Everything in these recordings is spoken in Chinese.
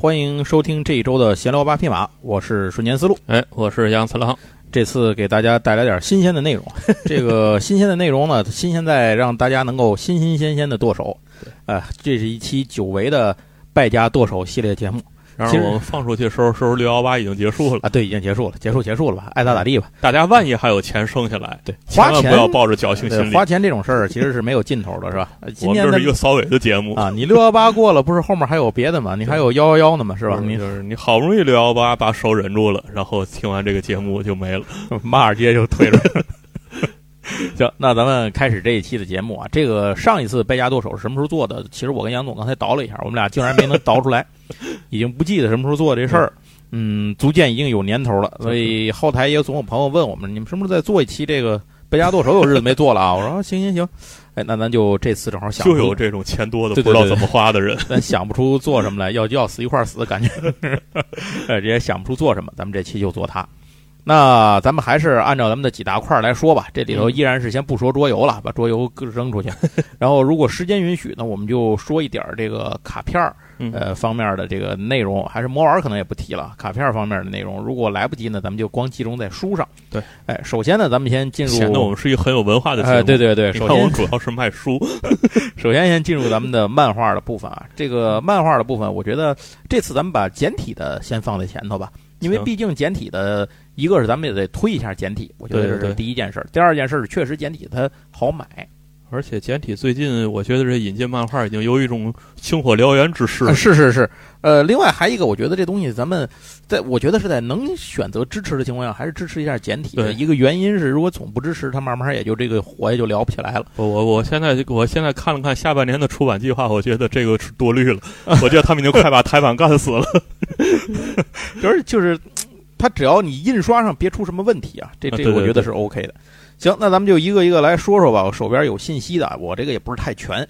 欢迎收听这一周的闲聊八匹马，我是瞬间思路。哎，我是杨次郎。这次给大家带来点新鲜的内容。这个新鲜的内容呢，新鲜在让大家能够新新鲜鲜的剁手。呃，这是一期久违的败家剁手系列节目。然后我们放出去的时候，时候六幺八已经结束了啊，对，已经结束了，结束结束了吧，爱咋咋地吧。大家万一还有钱剩下来，对，千万不要抱着侥幸心理。花钱这种事儿其实是没有尽头的，是吧？今天这是一个扫尾的节目啊，你六幺八过了，不是后面还有别的吗？你还有幺幺幺呢嘛，是吧？你就是你好不容易六幺八把手忍住了，然后听完这个节目就没了，马尔街就退了。行，那咱们开始这一期的节目啊。这个上一次败家剁手是什么时候做的？其实我跟杨总刚才倒了一下，我们俩竟然没能倒出来，已经不记得什么时候做这事儿。嗯，足见已经有年头了。所以后台也总有朋友问我们，你们什么时候再做一期这个贝加剁手？有日子没做了啊。我说 行行行，哎，那咱就这次正好想就有这种钱多的不知道怎么花的人，咱 想不出做什么来，要要死一块死的感觉，呃，也想不出做什么，咱们这期就做它。那咱们还是按照咱们的几大块来说吧。这里头依然是先不说桌游了，把桌游扔出去。然后如果时间允许呢，我们就说一点这个卡片儿呃方面的这个内容，还是魔玩可能也不提了。卡片方面的内容，如果来不及呢，咱们就光集中在书上。对，哎，首先呢，咱们先进入。显得我们是一个很有文化的节目。对对对，首先我们主要是卖书。首先先进入咱们的漫画的部分啊。这个漫画的部分，我觉得这次咱们把简体的先放在前头吧，因为毕竟简体的。一个是咱们也得推一下简体，我觉得这是第一件事。第二件事儿确实简体它好买，而且简体最近我觉得这引进漫画已经有一种星火燎原之势。是是是，呃，另外还一个，我觉得这东西咱们在我觉得是在能选择支持的情况下，还是支持一下简体。的。一个原因是，如果总不支持，它慢慢也就这个火也就聊不起来了。我我我现在我现在看了看下半年的出版计划，我觉得这个是多虑了。我觉得他们已经快把台版干死了。就 是就是。它只要你印刷上别出什么问题啊，这这个我觉得是 OK 的。行，那咱们就一个一个来说说吧。我手边有信息的，我这个也不是太全。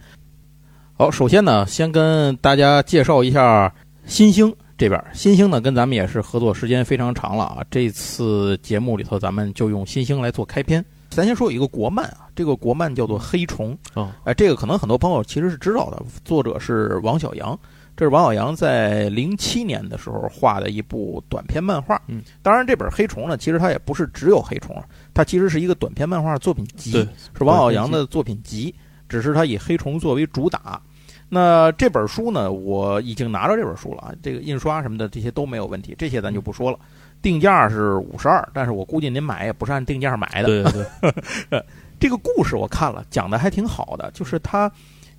好，首先呢，先跟大家介绍一下新星这边。新星呢，跟咱们也是合作时间非常长了啊。这次节目里头，咱们就用新星来做开篇。咱先说有一个国漫啊，这个国漫叫做《黑虫》啊，哎，这个可能很多朋友其实是知道的，作者是王小阳。这是王小阳在零七年的时候画的一部短篇漫画。嗯，当然这本黑虫呢，其实它也不是只有黑虫，它其实是一个短篇漫画作品集，是王小阳的作品集，只是他以黑虫作为主打。那这本书呢，我已经拿着这本书了啊，这个印刷什么的这些都没有问题，这些咱就不说了。定价是五十二，但是我估计您买也不是按定价买的。对对，这个故事我看了，讲的还挺好的，就是他。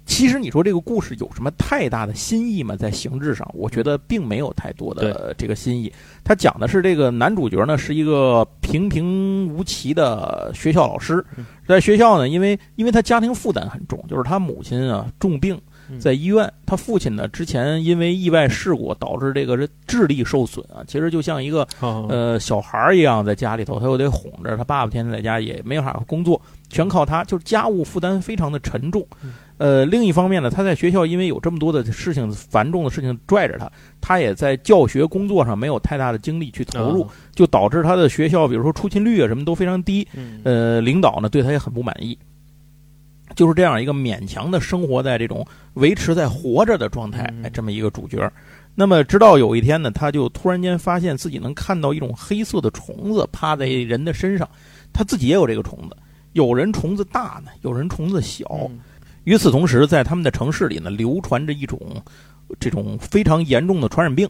其实你说这个故事有什么太大的新意吗？在形制上，我觉得并没有太多的这个新意。他讲的是这个男主角呢是一个平平无奇的学校老师，在学校呢，因为因为他家庭负担很重，就是他母亲啊重病在医院，他父亲呢之前因为意外事故导致这个智力受损啊，其实就像一个呃小孩一样，在家里头他又得哄着他爸爸，天天在家也没法工作，全靠他，就是家务负担非常的沉重。呃，另一方面呢，他在学校因为有这么多的事情繁重的事情拽着他，他也在教学工作上没有太大的精力去投入，就导致他的学校，比如说出勤率啊什么都非常低。呃，领导呢对他也很不满意，就是这样一个勉强的生活在这种维持在活着的状态，哎，这么一个主角。那么直到有一天呢，他就突然间发现自己能看到一种黑色的虫子趴在人的身上，他自己也有这个虫子，有人虫子大呢，有人虫子小。与此同时，在他们的城市里呢，流传着一种这种非常严重的传染病。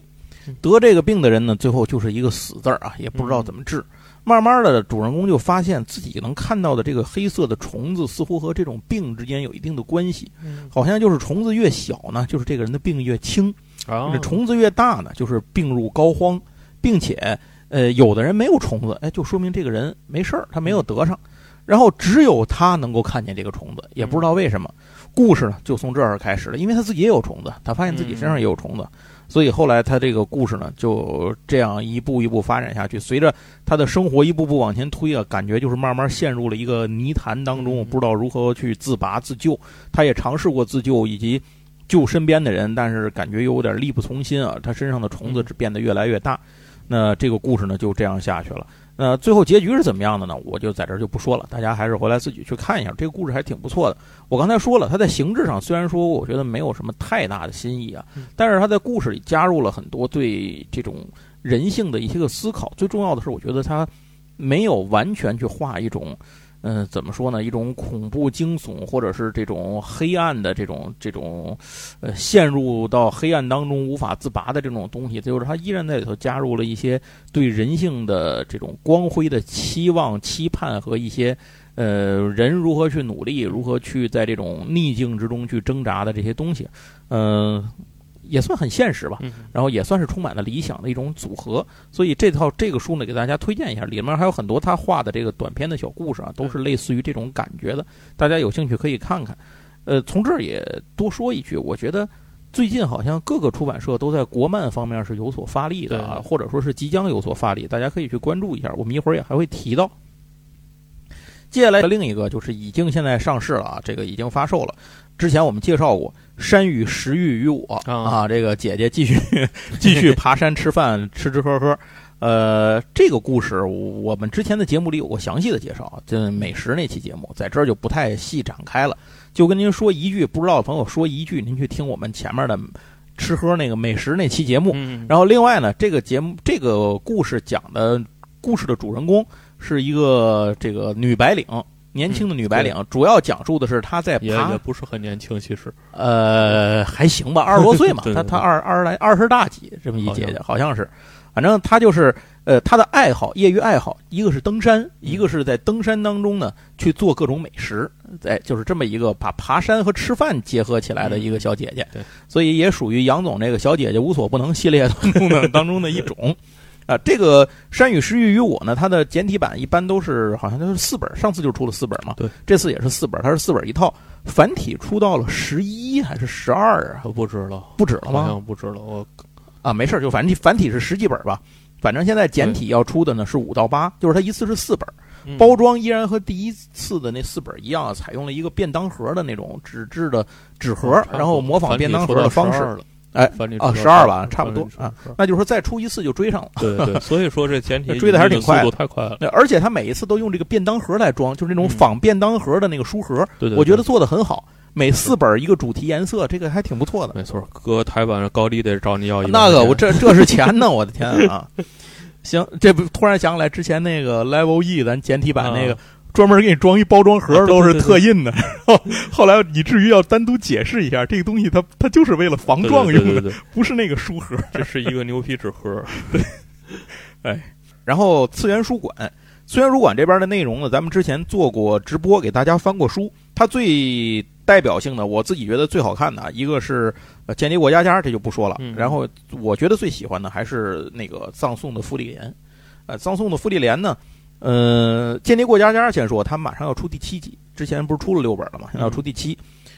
得这个病的人呢，最后就是一个死字儿啊，也不知道怎么治。慢慢的，主人公就发现自己能看到的这个黑色的虫子，似乎和这种病之间有一定的关系。好像就是虫子越小呢，就是这个人的病越轻；这虫子越大呢，就是病入膏肓，并且呃，有的人没有虫子，哎，就说明这个人没事儿，他没有得上。然后只有他能够看见这个虫子，也不知道为什么。故事呢就从这儿开始了，因为他自己也有虫子，他发现自己身上也有虫子，所以后来他这个故事呢就这样一步一步发展下去。随着他的生活一步步往前推啊，感觉就是慢慢陷入了一个泥潭当中，不知道如何去自拔自救。他也尝试过自救以及救身边的人，但是感觉又有点力不从心啊。他身上的虫子只变得越来越大。那这个故事呢就这样下去了。那最后结局是怎么样的呢？我就在这儿就不说了，大家还是回来自己去看一下。这个故事还挺不错的。我刚才说了，它在形制上虽然说我觉得没有什么太大的新意啊，但是它在故事里加入了很多对这种人性的一些个思考。最重要的是，我觉得它没有完全去画一种。嗯，怎么说呢？一种恐怖惊悚，或者是这种黑暗的这种这种，呃，陷入到黑暗当中无法自拔的这种东西，就是他依然在里头加入了一些对人性的这种光辉的期望、期盼和一些，呃，人如何去努力，如何去在这种逆境之中去挣扎的这些东西，嗯。也算很现实吧，然后也算是充满了理想的一种组合，所以这套这个书呢，给大家推荐一下，里面还有很多他画的这个短篇的小故事啊，都是类似于这种感觉的，大家有兴趣可以看看。呃，从这儿也多说一句，我觉得最近好像各个出版社都在国漫方面是有所发力的啊，或者说是即将有所发力，大家可以去关注一下。我们一会儿也还会提到。接下来的另一个就是已经现在上市了啊，这个已经发售了。之前我们介绍过山与食欲于我啊，这个姐姐继续 继续爬山吃饭吃吃喝喝，呃，这个故事我们之前的节目里有过详细的介绍，就美食那期节目在这儿就不太细展开了，就跟您说一句，不知道的朋友说一句，您去听我们前面的吃喝那个美食那期节目。然后另外呢，这个节目这个故事讲的故事的主人公是一个这个女白领。年轻的女白领，主要讲述的是她在也也不是很年轻，其实，呃，还行吧，二十多岁嘛，她她二二十来二十大几这么一姐姐，好像。是，反正她就是呃，她的爱好业余爱好，一个是登山，一个是在登山当中呢去做各种美食，哎，就是这么一个把爬山和吃饭结合起来的一个小姐姐，对，所以也属于杨总这个小姐姐无所不能系列当中的 当中的一种。啊，这个《山与诗与与我》呢，它的简体版一般都是好像就是四本，上次就出了四本嘛。对，这次也是四本，它是四本一套。繁体出到了十一还是十二啊？不止了，不止了吗？好像不止了。我啊，没事就反正繁体是十几本吧。反正现在简体要出的呢是五到八，就是它一次是四本，包装依然和第一次的那四本一样，采用了一个便当盒的那种纸质的纸盒，然后模仿便当盒的方式。哎，啊，十二吧，差不多啊。那就是说再出一次就追上了。对对，所以说这简体 追的还是挺快，速度太快了。而且他每一次都用这个便当盒来装，就是那种仿便当盒的那个书盒。我觉得做的很好。每四本一个主题颜色，这个还挺不错的。没错，搁台版高低得找你要一。那个我这这是钱呢，我的天啊！行，这不突然想起来之前那个 Level E 咱简体版那个。专门给你装一包装盒，都是特印的。然 后后来以至于要单独解释一下，这个东西它它就是为了防撞用的，不是那个书盒，这是一个牛皮纸盒。对，哎，然后次元书馆，次元书馆这边的内容呢，咱们之前做过直播，给大家翻过书。它最代表性的，我自己觉得最好看的一个是《间谍过家家》，这就不说了。然后我觉得最喜欢的还是那个葬送的芙丽莲。呃，葬送的芙丽莲呢？呃，间谍过家家先说，他马上要出第七集，之前不是出了六本了吗？现在要出第七。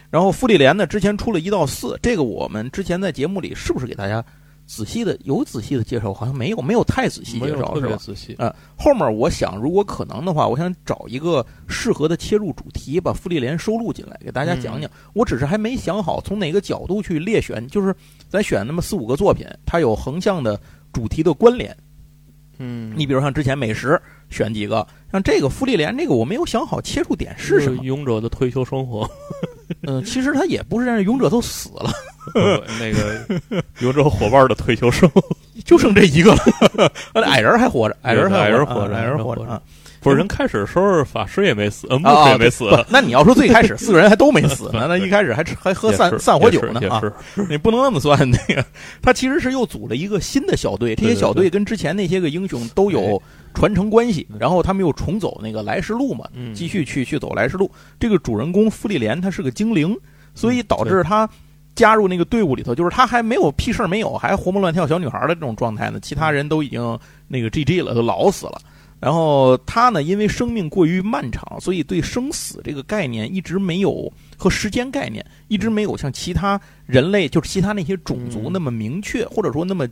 然后傅丽莲呢，之前出了一到四，这个我们之前在节目里是不是给大家仔细的有仔细的介绍？好像没有，没有太仔细介绍，是吧？仔细。呃，后面我想，如果可能的话，我想找一个适合的切入主题，把傅丽莲收录进来，给大家讲讲。我只是还没想好从哪个角度去列选，就是咱选那么四五个作品，它有横向的主题的关联。嗯，你比如像之前美食。选几个，像这个傅丽莲，这个我没有想好切入点是什么。勇者的退休生活，嗯，其实他也不是，勇者都死了。那个 勇者伙伴的退休生活就剩这一个了，矮人还活着，矮人矮人活着，矮人活着啊。不是人开始的时候法师也没死，牧师也没死。那你要说最开始 四个人还都没死呢，那一开始还还喝散散伙酒呢啊！你不能那么算那个。他其实是又组了一个新的小队，这些小队跟之前那些个英雄都有传承关系，然后他们又重走那个来时路嘛，继续去去走来时路。这个主人公傅丽莲她是个精灵，所以导致他加入那个队伍里头，就是他还没有屁事儿没有，还活蹦乱跳小女孩的这种状态呢。其他人都已经那个 GG 了，都老死了。然后他呢，因为生命过于漫长，所以对生死这个概念一直没有和时间概念一直没有像其他人类，就是其他那些种族那么明确，或者说那么，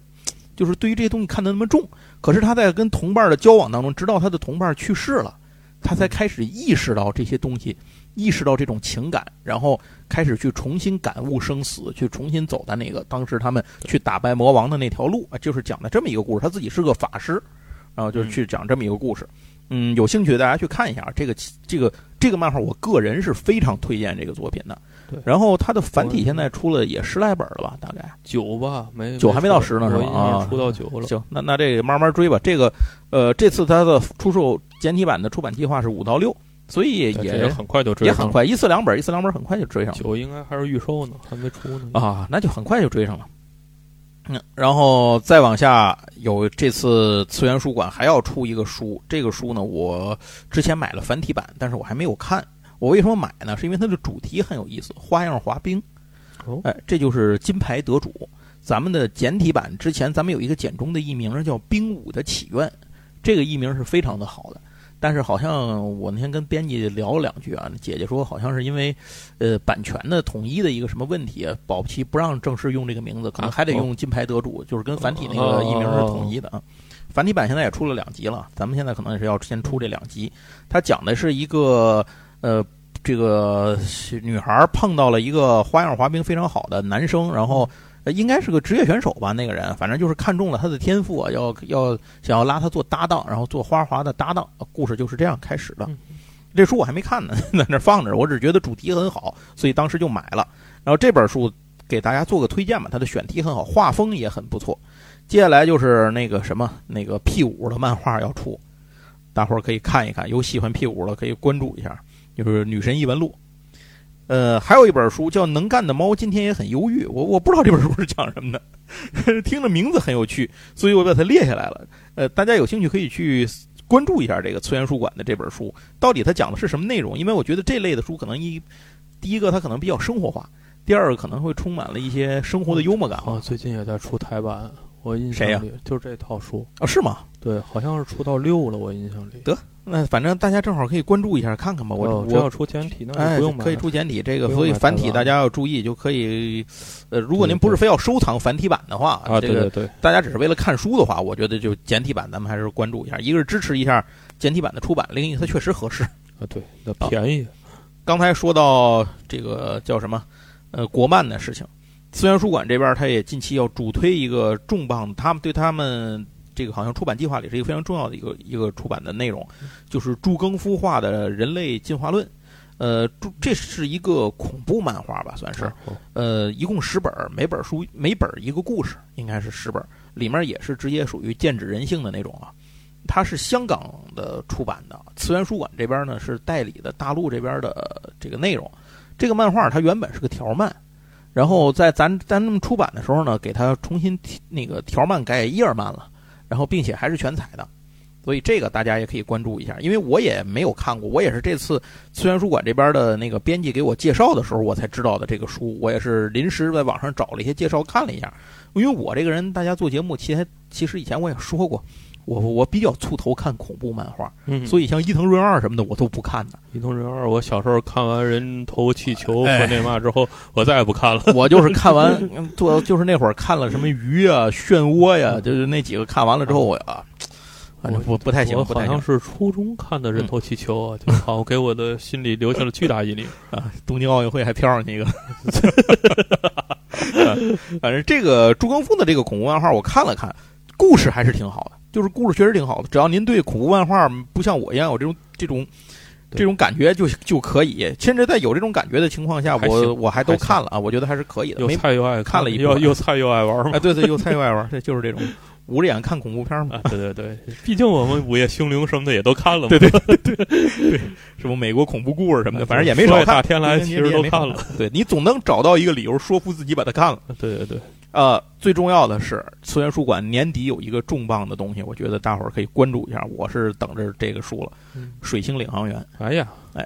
就是对于这些东西看得那么重。可是他在跟同伴的交往当中，直到他的同伴去世了，他才开始意识到这些东西，意识到这种情感，然后开始去重新感悟生死，去重新走的那个当时他们去打败魔王的那条路啊，就是讲的这么一个故事。他自己是个法师。然后就是去讲这么一个故事。嗯，有兴趣的大家去看一下这个这个这个漫画，我个人是非常推荐这个作品的。对，然后它的繁体现在出了也十来本了吧，大概九吧，没九还没到十呢，是吧？啊，出到九了。行，那那这个慢慢追吧。这个呃，这次它的出售简体版的出版计划是五到六，所以也很快就追，也很快，一次两本，一次两本，很快就追上了。九应该还是预售呢，还没出呢。啊，那就很快就追上了。嗯，然后再往下有这次次元书馆还要出一个书，这个书呢，我之前买了繁体版，但是我还没有看。我为什么买呢？是因为它的主题很有意思，花样滑冰。哦，哎，这就是金牌得主。咱们的简体版之前咱们有一个简中的译名叫《冰舞的起源》，这个译名是非常的好的。但是好像我那天跟编辑聊了两句啊，姐姐说好像是因为，呃，版权的统一的一个什么问题，保不齐不让正式用这个名字，可能还得用金牌得主，就是跟繁体那个译名是统一的啊。繁体版现在也出了两集了，咱们现在可能也是要先出这两集。它讲的是一个呃，这个女孩碰到了一个花样滑冰非常好的男生，然后。呃，应该是个职业选手吧？那个人，反正就是看中了他的天赋啊，要要想要拉他做搭档，然后做花滑的搭档。故事就是这样开始的。这书我还没看呢，在那放着。我只觉得主题很好，所以当时就买了。然后这本书给大家做个推荐吧，它的选题很好，画风也很不错。接下来就是那个什么，那个 P 五的漫画要出，大伙儿可以看一看。有喜欢 P 五的可以关注一下，就是《女神异闻录》。呃，还有一本书叫《能干的猫今天也很忧郁》，我我不知道这本书是讲什么的，听着名字很有趣，所以我把它列下来了。呃，大家有兴趣可以去关注一下这个次元书馆的这本书，到底它讲的是什么内容？因为我觉得这类的书可能一第一个它可能比较生活化，第二个可能会充满了一些生活的幽默感。啊，最近也在出台版，我印象里就是这套书啊，是吗？对，好像是出到六了，我印象里。得。那反正大家正好可以关注一下看看吧。我我要出简体，那不用可以出简体。这个所以繁体大家要注意，就可以。呃，如果您不是非要收藏繁体版的话，啊，这个对，大家只是为了看书的话，我觉得就简体版咱们还是关注一下。一个是支持一下简体版的出版，另一个它确实合适啊，对，那便宜。刚才说到这个叫什么呃国漫的事情，资源书馆这边他也近期要主推一个重磅，他们对他们。这个好像出版计划里是一个非常重要的一个一个出版的内容，就是朱更夫画的《人类进化论》。呃，朱这是一个恐怖漫画吧，算是。呃，一共十本，每本书每本一个故事，应该是十本。里面也是直接属于剑指人性的那种啊。它是香港的出版的，次元书馆这边呢是代理的大陆这边的这个内容。这个漫画它原本是个条漫，然后在咱咱们出版的时候呢，给它重新那个条漫改页漫了。然后，并且还是全彩的，所以这个大家也可以关注一下。因为我也没有看过，我也是这次次元书馆这边的那个编辑给我介绍的时候，我才知道的这个书。我也是临时在网上找了一些介绍看了一下。因为我这个人，大家做节目，其实其实以前我也说过。我我比较粗头看恐怖漫画，所以像伊藤润二什么的我都不看的。伊藤润二，我小时候看完《人头气球》和那嘛之后，我再也不看了。我就是看完 做，就是那会儿看了什么鱼啊、漩涡呀，就是那几个看完了之后，我啊，反正不不太行。我好像是初中看的《人头气球》啊，就好给我的心里留下了巨大阴影 啊！东京奥运会还飘上去一个。反正这个朱刚峰的这个恐怖漫画我看了看，故事还是挺好的。就是故事确实挺好的，只要您对恐怖漫画不像我一样有这种这种这种感觉就就可以。甚至在有这种感觉的情况下，我我还都看了啊，我觉得还是可以的。又菜又爱看了一又又菜又爱玩嘛？哎，对对，又菜又爱玩，这 就是这种 捂着眼看恐怖片嘛。对对对，毕竟我们午夜凶铃什么的也都看了嘛。对对对对，什么美国恐怖故事什么的，反正也没少看。大天来其实都看了。对你总能找到一个理由说服自己把它看了。对对对。呃，最重要的是，次元书馆年底有一个重磅的东西，我觉得大伙儿可以关注一下。我是等着这个书了，《水星领航员》。哎呀，哎，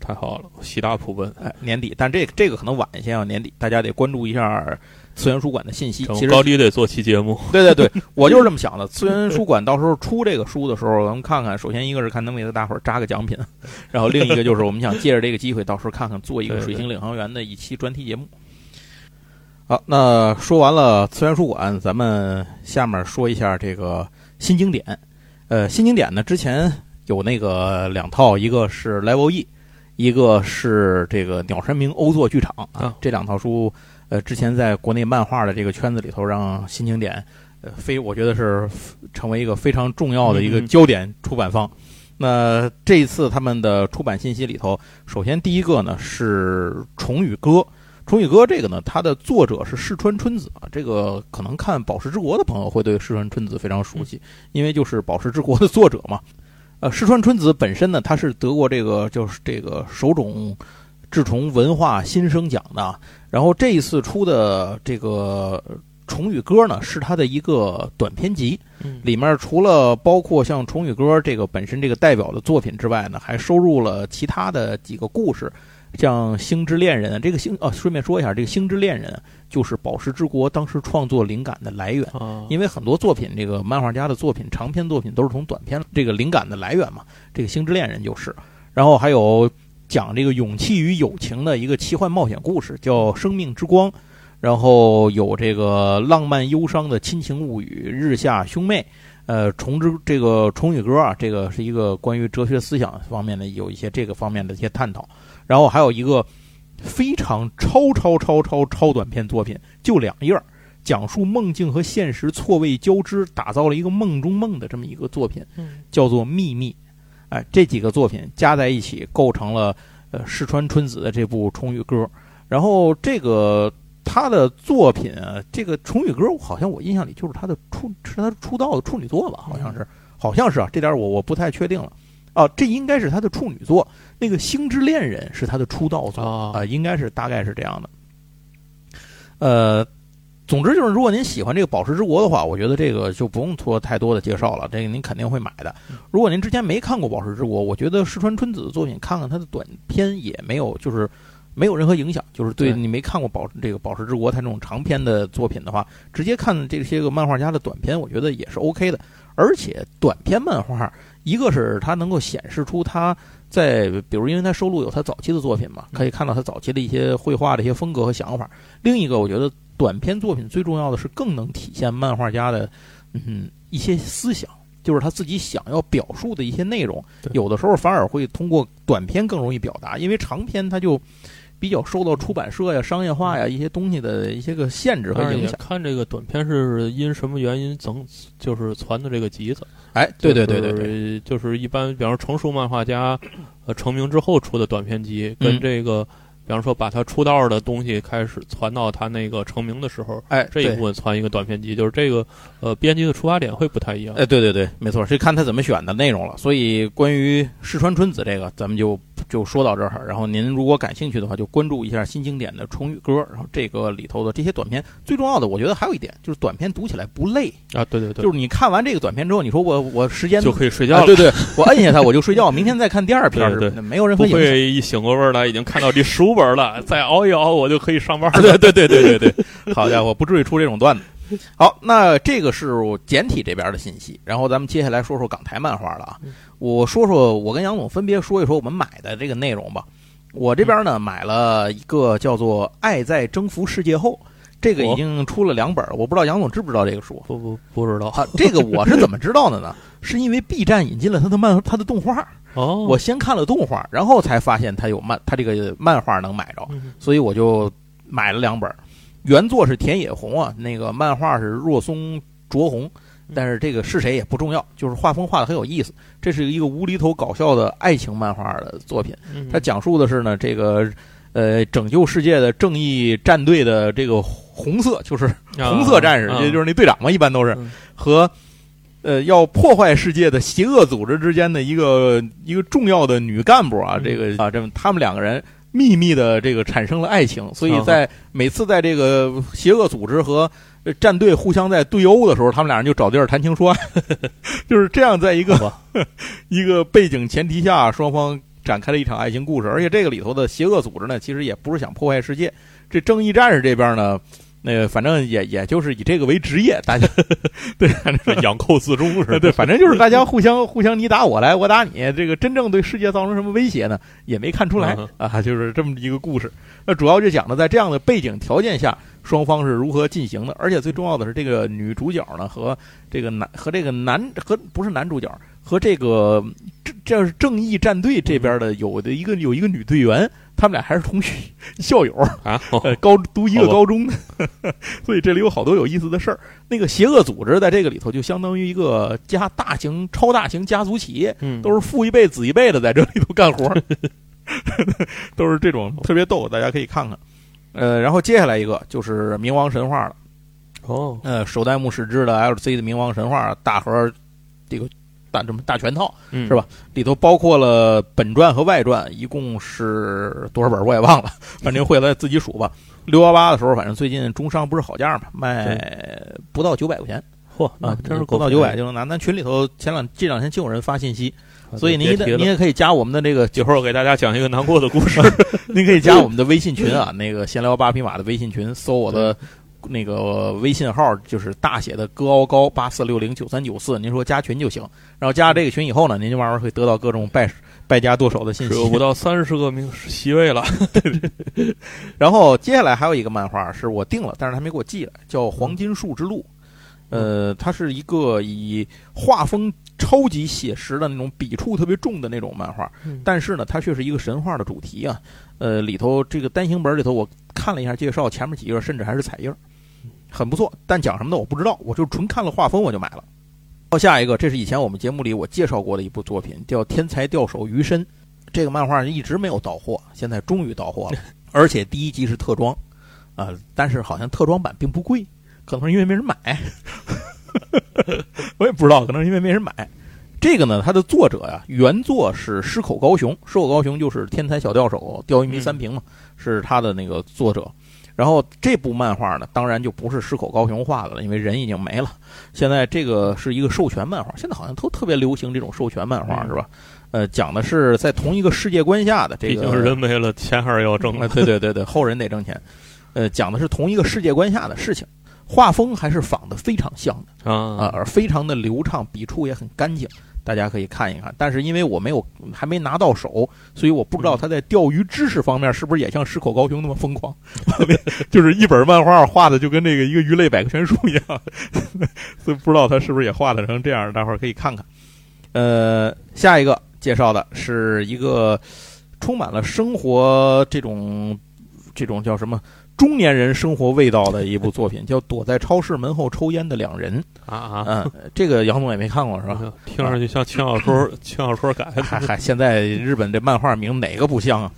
太好了，喜大普奔。哎，年底，但这这个可能晚一些啊，年底大家得关注一下次元书馆的信息。其实高低得做期节目。对对对，我就是这么想的。次元书馆到时候出这个书的时候，咱们看看。首先一个是看能给大伙儿扎个奖品，然后另一个就是我们想借着这个机会，到时候看看做一个《水星领航员》的一期专题节目。好，那说完了次元书馆，咱们下面说一下这个新经典。呃，新经典呢，之前有那个两套，一个是 Level E，一个是这个鸟山明欧作剧场啊。这两套书，呃，之前在国内漫画的这个圈子里头，让新经典呃，非我觉得是成为一个非常重要的一个焦点出版方。那这一次他们的出版信息里头，首先第一个呢是《虫语歌》。《虫语歌》这个呢，它的作者是世川春子啊。这个可能看《宝石之国》的朋友会对世川春子非常熟悉，因为就是《宝石之国》的作者嘛。呃，世川春子本身呢，他是得过这个就是这个手冢治虫文化新生奖的。然后这一次出的这个《虫语歌》呢，是他的一个短篇集，嗯里面除了包括像《虫语歌》这个本身这个代表的作品之外呢，还收录了其他的几个故事，像《星之恋人》这个星哦，顺便说一下，这个《星之恋人》就是《宝石之国》当时创作灵感的来源。啊，因为很多作品，这个漫画家的作品、长篇作品都是从短篇这个灵感的来源嘛。这个《星之恋人》就是，然后还有讲这个勇气与友情的一个奇幻冒险故事，叫《生命之光》，然后有这个浪漫忧伤的亲情物语《日下兄妹》。呃，虫之这个虫语歌啊，这个是一个关于哲学思想方面的有一些这个方面的一些探讨，然后还有一个非常超超超超超短篇作品，就两页儿，讲述梦境和现实错位交织，打造了一个梦中梦的这么一个作品，嗯叫做《秘密》。哎，这几个作品加在一起，构成了呃石川春子的这部《虫语歌》。然后这个他的作品啊，这个《虫语歌》好像我印象里就是他的出是他出道的处女作吧，好像是，好像是啊，这点我我不太确定了。啊，这应该是他的处女作，那个《星之恋人》是他的出道作啊啊，应该是大概是这样的。呃，总之就是，如果您喜欢这个《宝石之国》的话，我觉得这个就不用做太多的介绍了，这个您肯定会买的。如果您之前没看过《宝石之国》，我觉得石川春子的作品看看他的短片也没有，就是没有任何影响。就是对对你没看过宝这个《宝石之国》他这种长篇的作品的话，直接看这些个漫画家的短片，我觉得也是 OK 的。而且短篇漫画，一个是它能够显示出他在，比如因为他收录有他早期的作品嘛，可以看到他早期的一些绘画的一些风格和想法。另一个，我觉得短篇作品最重要的是更能体现漫画家的嗯一些思想，就是他自己想要表述的一些内容。有的时候反而会通过短篇更容易表达，因为长篇它就比较受到出版社呀、商业化呀一些东西的一些个限制和影响。看这个短片是因什么原因增，就是传的这个集子。哎，对对对对对，对，就是一般，比方说成熟漫画家，呃，成名之后出的短篇集，跟嗯这个，比方说把他出道的东西开始传到他那个成名的时候，哎，这一部分传一个短篇集，就是这个呃编辑的出发点会不太一样。哎，对对对，没错，是看他怎么选的内容了。所以关于石川春子这个，咱们就就说到这儿。然后您如果感兴趣的话，就关注一下新经典的《虫语歌》。然后这个里头的这些短片，最重要的，我觉得还有一点就是短片读起来不累。啊，对对对，就是你看完这个短片之后，你说我我时间就可以睡觉了，啊对对，我摁下它我就睡觉，明天再看第二 篇儿，对对没有任不何影响。会一醒过味儿来已经看到第十五本了，再熬一熬我就可以上班了。对对对对对对，好家伙，不至于出这种段子。好，那这个是简体这边的信息，然后咱们接下来说说港台漫画了啊。我说说我跟杨总分别说一说我们买的这个内容吧。我这边呢买了一个叫做《爱在征服世界后》，这个已经出了两本了，我不知道杨总知不知道这个书不不不知道啊？这个我是怎么知道的呢？是因为 B 站引进了他的漫他的动画，哦，我先看了动画，然后才发现他有漫他这个漫画能买着。嗯所以我就买了两本儿。原作是田野红啊，那个漫画是若松卓弘，但是这个是谁也不重要，就是画风画的很有意思。这是一个无厘头搞笑的爱情漫画的作品，嗯它讲述的是呢这个呃拯救世界的正义战队的这个红色，就是红色战士，啊也就是那队长嘛，一般都是嗯和。呃，要破坏世界的邪恶组织之间的一个一个重要的女干部啊，嗯这个啊，这么他们两个人秘密的这个产生了爱情，所以啊在每次在这个邪恶组织和呃战队互相在对殴的时候，他们俩人就找地儿谈情说爱，就是这样，在一个 一个背景前提下，双方展开了一场爱情故事。而且这个里头的邪恶组织呢，其实也不是想破坏世界，这正义战士这边呢。那个反正也也就是以这个为职业，大家 对，反正养寇自重是吧？对，反正就是大家互相互相你打我来，我打你，这个真正对世界造成什么威胁呢？也没看出来嗯啊，就是这么一个故事。那主要就讲的在这样的背景条件下，双方是如何进行的，而且最重要的是，这个女主角呢和这个男和这个男和不是男主角和这个这这是正义战队这边的有的一个有一个女队员，他们俩还是同学校友，啊，呃，高读一个高中的，所以这里有好多有意思的事儿。那个邪恶组织在这个里头就相当于一个家大型、超大型家族企业，嗯，都是父一辈子一辈的在这里头干活儿，都是这种特别逗，大家可以看看。呃，然后接下来一个就是冥王神话了，哦，呃，首代目史之的 LC 的冥王神话大盒这个大这么大全套嗯是吧？里头包括了本传和外传，一共是多少本我也忘了，反正回来自己数吧。六幺八的时候，反正最近中商不是好价嘛，卖不到九百块钱嚯，真是不到九百就能拿。咱群里头前两这两天就有人发信息，啊所以您您也可以加我们的这个一会儿我给大家讲一个难过的故事。您可以加 我们的微信群啊，那个闲聊八匹马的微信群，搜我的那个微信号，就是大写的戈奥高八四六零九三九四，您说加群就行。然后加了这个群以后呢，您就慢慢会得到各种败败家剁手的信息有不。到三十个名席位了。然后接下来还有一个漫画是我定了，但是他没给我寄来，叫《黄金树之路》。呃，它是一个以画风超级写实的那种笔触特别重的那种漫画，嗯但是呢，它却是一个神话的主题啊。呃，里头这个单行本里头，我看了一下介绍，前面几页甚至还是彩页，很不错。但讲什么的我不知道，我就纯看了画风我就买了。到下一个，这是以前我们节目里我介绍过的一部作品，叫《天才钓手鱼身》。这个漫画一直没有到货，现在终于到货了，而且第一集是特装，啊、但是好像特装版并不贵，可能是因为没人买，我也不知道，可能是因为没人买。这个呢，它的作者呀，原作是狮口高雄，狮口高雄就是《天才小钓手》钓鱼迷三平嘛，是他的那个作者。然后这部漫画呢，当然就不是矢口高雄画的了，因为人已经没了。现在这个是一个授权漫画，现在好像都特别流行这种授权漫画，嗯是吧？呃，讲的是在同一个世界观下的这个，毕竟人没了，钱还是要挣啊，的。对对对对，后人得挣钱。呃，讲的是同一个世界观下的事情，画风还是仿的非常像的啊，啊，而非常的流畅，笔触也很干净，大家可以看一看。但是因为我没有还没拿到手，所以我不知道他在钓鱼知识方面是不是也像石口高雄那么疯狂，就是一本漫画画的就跟那个一个鱼类百科全书一样，所以不知道他是不是也画的成这样，大伙儿可以看看。呃，下一个介绍的是一个充满了生活这种这种叫什么中年人生活味道的一部作品，叫《躲在超市门后抽烟的两人》。啊啊，嗯，这个杨总也没看过是吧？听上去像轻小说，轻小说改的。还还现在日本这漫画名哪个不像啊？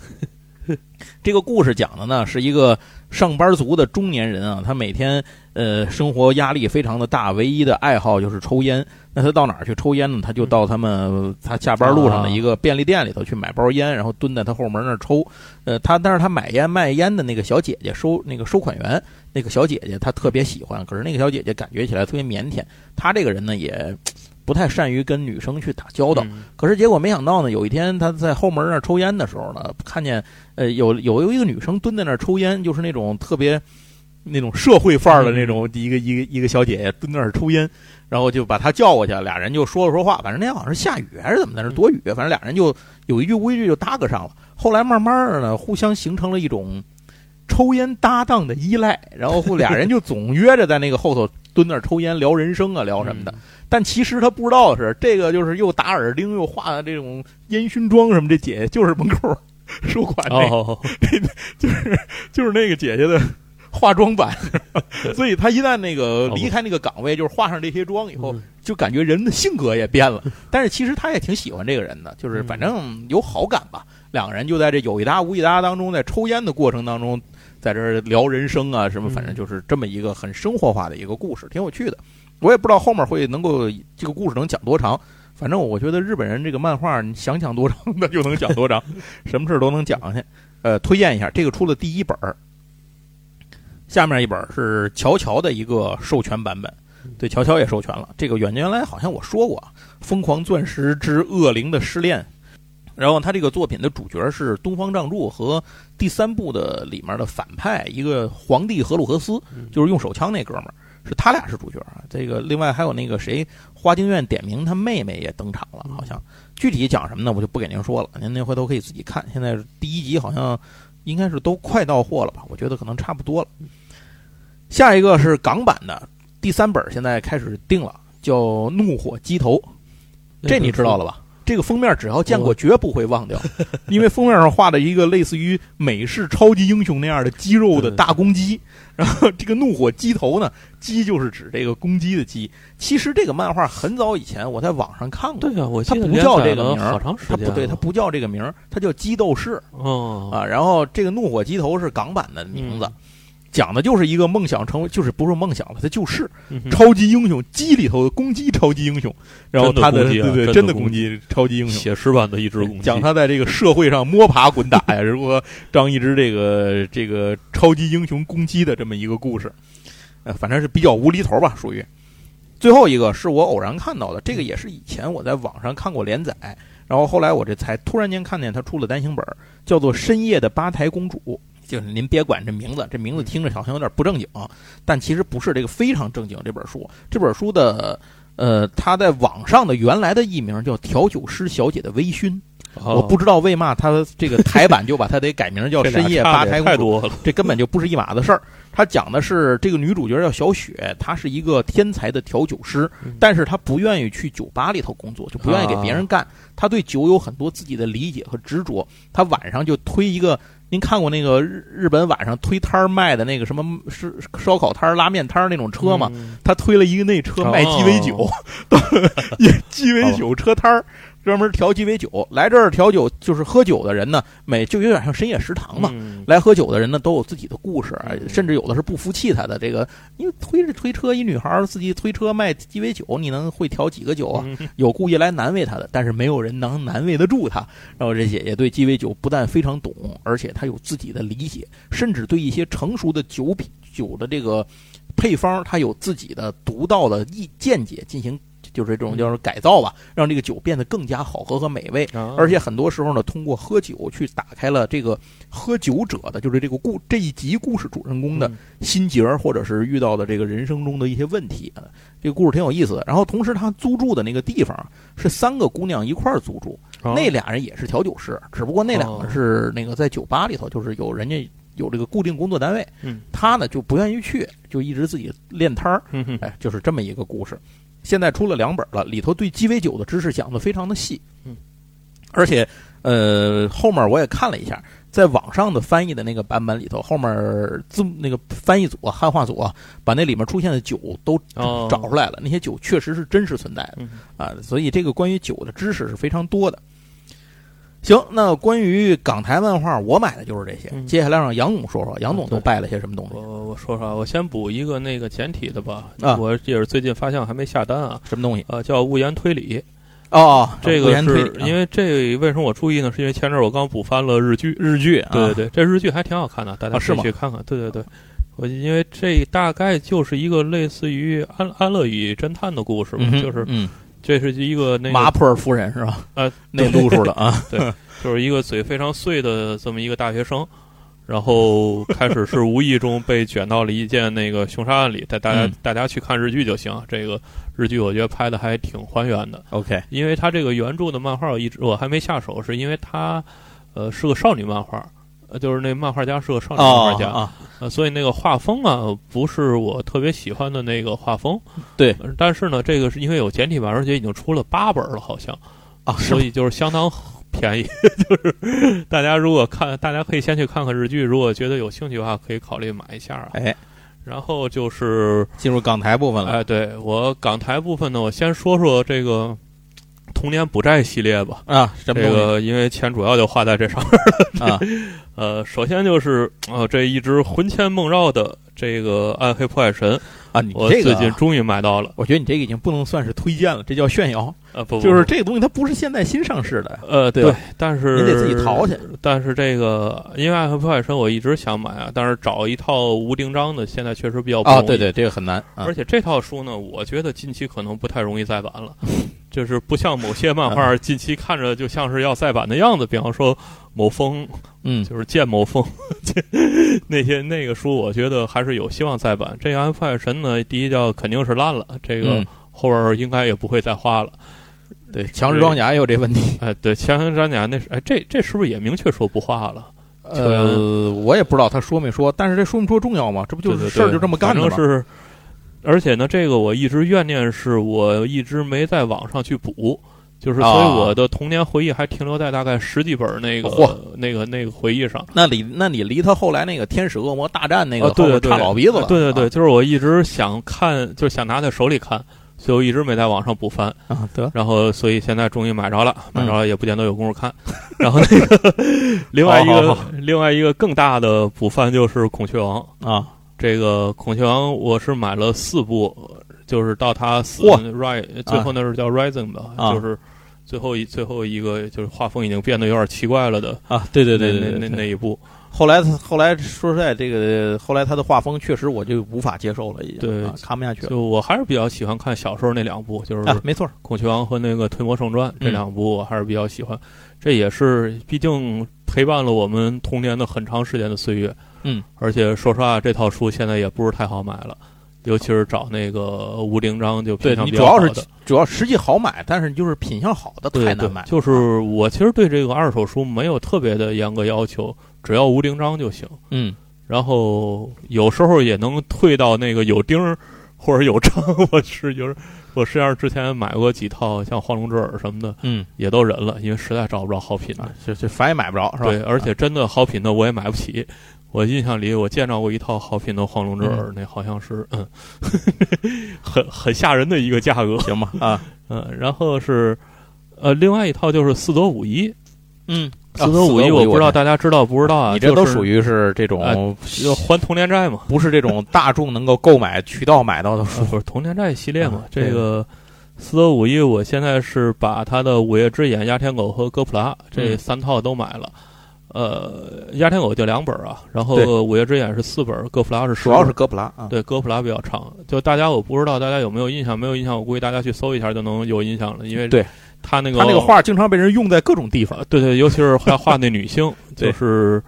这个故事讲的呢是一个上班族的中年人啊，他每天呃生活压力非常的大，唯一的爱好就是抽烟。那他到哪儿去抽烟呢？他就到他们他下班路上的一个便利店里头去买包烟，然后蹲在他后门那儿抽。呃，他但是他买烟卖烟的那个小姐姐收那个收款员那个小姐姐，他特别喜欢，可是那个小姐姐感觉起来特别腼腆。他这个人呢也不太善于跟女生去打交道。嗯可是结果没想到呢，有一天他在后门那儿抽烟的时候呢，看见呃有有有一个女生蹲在那儿抽烟，就是那种特别那种社会范儿的那种一个一个一个小姐姐蹲那儿抽烟，然后就把她叫过去，俩人就说了说话，反正那天好像是下雨还是怎么的，是躲雨，反正俩人就有一句无一句就搭个上了。后来慢慢的呢，互相形成了一种抽烟搭档的依赖，然后俩人就总约着在那个后头蹲那儿抽烟聊人生啊，聊什么的。但其实他不知道的是，这个就是又打耳钉又画的这种烟熏妆什么，这姐姐就是门口 收款那个，哦，就是就是那个姐姐的化妆版，所以他一旦那个离开那个岗位，就是化上这些妆以后，嗯就感觉人的性格也变了。但是其实他也挺喜欢这个人的，就是嗯反正有好感吧。两个人就在这有一搭无一搭当中，在抽烟的过程当中，在这儿聊人生啊什么，嗯反正就是这么一个很生活化的一个故事，挺有趣的。我也不知道后面会能够这个故事能讲多长，反正我觉得日本人这个漫画，你想讲多长那就能讲多长，什么事儿都能讲去。呃，推荐一下，这个出了第一本儿，下面一本是乔乔的一个授权版本，对，乔乔也授权了。这个原原来好像我说过，《疯狂钻石之恶灵的失恋》。然后他这个作品的主角是东方仗助和第三部的里面的反派一个皇帝荷鲁荷斯，就是用手枪那哥们儿，是他俩是主角啊。这个另外还有那个谁，花京院点名他妹妹也登场了，好像具体讲什么呢，我就不给您说了，您您回头可以自己看。现在第一集好像应该是都快到货了吧，我觉得可能差不多了。下一个是港版的第三本，现在开始定了，叫《怒火鸡头》，这你知道了吧？这个封面只要见过，绝不会忘掉，因为封面上画的一个类似于美式超级英雄那样的肌肉的大公鸡，然后这个怒火鸡头呢，鸡就是指这个公鸡的鸡。其实这个漫画很早以前我在网上看过，对啊，我它不叫这个名好长时间，它不对，它不叫这个名儿，它叫鸡斗士哦啊。然后这个怒火鸡头是港版的名字。讲的就是一个梦想成为，就是不是梦想了，他就是超级英雄鸡里头的公鸡超级英雄，然后他的对对真的攻击。超级英雄，写实版的一只公鸡，讲他在这个社会上摸爬滚打呀，如何当一只这个这个超级英雄攻击的这么一个故事，呃，反正是比较无厘头吧，属于。最后一个是我偶然看到的，这个也是以前我在网上看过连载，然后后来我这才突然间看见他出了单行本，叫做《深夜的吧台公主》。就是您别管这名字，这名字听着好像有点不正经，但其实不是这个非常正经。这本书，这本书的呃，它在网上的原来的译名叫《调酒师小姐的微醺》，我不知道为嘛它这个台版就把它得改名叫 《深夜吧台公主》，这根本就不是一码子事儿。它讲的是这个女主角叫小雪，她是一个天才的调酒师，但是她不愿意去酒吧里头工作，就不愿意给别人干。她对酒有很多自己的理解和执着，她晚上就推一个。您看过那个日日本晚上推摊儿卖的那个什么是烧烤摊儿、拉面摊儿那种车吗？他推了一个那车卖鸡尾酒，鸡尾酒车摊儿。专门调鸡尾酒，来这儿调酒就是喝酒的人呢，每就有点像深夜食堂嘛。来喝酒的人呢，都有自己的故事，甚至有的是不服气他的这个，因为推着推车一女孩自己推车卖鸡尾酒，你能会调几个酒啊？有故意来难为他的，但是没有人能难为得住他。然后这姐姐对鸡尾酒不但非常懂，而且她有自己的理解，甚至对一些成熟的酒品酒的这个配方，她有自己的独到的意见解进行。就是这种叫做改造吧，让这个酒变得更加好喝和美味，而且很多时候呢，通过喝酒去打开了这个喝酒者的，就是这个故这一集故事主人公的心结儿，或者是遇到的这个人生中的一些问题啊。这个故事挺有意思的。然后同时，他租住的那个地方是三个姑娘一块儿租住，那俩人也是调酒师，只不过那两个是那个在酒吧里头，就是有人家有这个固定工作单位，他呢就不愿意去，就一直自己练摊儿，哎，就是这么一个故事。现在出了两本了，里头对鸡尾酒的知识讲的非常的细，嗯，而且呃后面我也看了一下，在网上的翻译的那个版本里头，后面字那个翻译组啊、汉化组啊，把那里面出现的酒都找出来了，那些酒确实是真实存在的。啊，所以这个关于酒的知识是非常多的。行，那关于港台漫画，我买的就是这些。接下来让杨总说说，杨总都拜了些什么东西？我我说说，我先补一个那个简体的吧。啊，我也是最近发现还没下单啊。什么东西？呃，叫《物言推理》。哦，这个是因为这为什么我注意呢？是因为前阵我刚补翻了日剧，日剧。对对对，这日剧还挺好看的，大家可以去看看。对对对，我因为这大概就是一个类似于安安乐与侦探的故事吧，就是嗯。这是一个那麻坡夫人是吧？呃，那路数的啊，对，就是一个嘴非常碎的这么一个大学生，然后开始是无意中被卷到了一件那个凶杀案里。带大家大家去看日剧就行，这个日剧我觉得拍的还挺还原的。OK，因为他这个原著的漫画我一直我还没下手，是因为他呃是个少女漫画。呃，就是那漫画家是个少女漫画家啊，呃，所以那个画风啊，不是我特别喜欢的那个画风。对，但是呢，这个是因为有简体版，而且已经出了八本了，好像啊，所以就是相当便宜。就是大家如果看，大家可以先去看看日剧，如果觉得有兴趣的话，可以考虑买一下。啊哎，然后就是进入港台部分了。哎，对我港台部分呢，我先说说这个。童年补债系列吧啊，这个因为钱主要就花在这上面了 啊。呃，首先就是呃这一只魂牵梦绕的这个暗黑破坏神啊，你这个最近终于买到了。我觉得你这个已经不能算是推荐了，这叫炫耀啊！不，就是这个东西它不是现在新上市的，呃，对，但是你得自己淘去。但是这个因为暗黑破坏神我一直想买啊，但是找一套无定章的现在确实比较不容易。啊，对对，这个很难。而且这套书呢，我觉得近期可能不太容易再版了。就是不像某些漫画近期看着就像是要再版的样子，比方说某风，嗯，就是剑某风，那些那个书，我觉得还是有希望再版。这个《暗黑神》呢，第一叫肯定是烂了，这个后边应该也不会再画了。对，强势装甲也有这问题。哎，对，强制装甲那是哎，这这是不是也明确说不画了？呃，我也不知道他说没说，但是这说没说重要吗？这不就是事儿就这么干的吗？是。而且呢，这个我一直怨念是我一直没在网上去补，就是所以我的童年回忆还停留在大概十几本那个嚯那个那个回忆上。那离那你离他后来那个天使恶魔大战那个啊对对对差老鼻子了，对对对，啊就是我一直想看，就想拿在手里看，所以我一直没在网上补番。啊得然后，所以现在终于买着了，买着嗯了也不见得有功夫看。然后那个 另外一个另外一个更大的补番就是孔雀王。啊这个孔雀王我是买了四部，就是到他死嚯 rise 最后那是叫 rising 吧，啊。就是最后一最后一个就是画风已经变得有点奇怪了的。啊对对对那那对对。对那那一部，后来他后来说实在，这个后来他的画风确实我就无法接受了，已经对啊看不下去了。就我还是比较喜欢看小时候那两部，就是啊，没错，孔雀王和那个《推魔圣传》这嗯两部我还是比较喜欢，这也是毕竟陪伴了我们童年的很长时间的岁月。嗯，而且说实话，这套书现在也不是太好买了，尤其是找那个无铃章就品对相你主要是比较好的。主要实际好买，但是就是品相好的太难买，，就是我其实对这个二手书没有特别的严格要求，只要无铃章就行。嗯然后有时候也能退到那个有钉儿或者有章。我是就是我实际上之前买过几套像黄龙之耳什么的，嗯也都忍了，因为实在找不着好品的。啊，这这反也买不着是吧？对，而且真的好品的我也买不起。我印象里，我见着过一套好品的黄龙之耳，那好像是嗯，很很吓人的一个价格。行吧啊嗯，然后是呃，另外一套就是四德五一。嗯，四德五一，我不知道大家知道不知道啊？你这都属于于是这种就还童年债嘛？不是这种大众能够购买渠道买到的不是童年债系列嘛这个四德五一，我现在是把他的《午夜之眼》、《鸦天狗》和《哥普拉》这嗯三套都买了。呃，《鸦天狗》就两本啊，然后对《午夜之眼》是四本，《哥普拉》是十主要是本。哥普拉啊，对，哥普拉比较长。就大家，我不知道大家有没有印象？没有印象，我估计大家去搜一下就能有印象了，因为对他那个他那个画经常被人用在各种地方呃，对 对，尤其是画画那女性，就是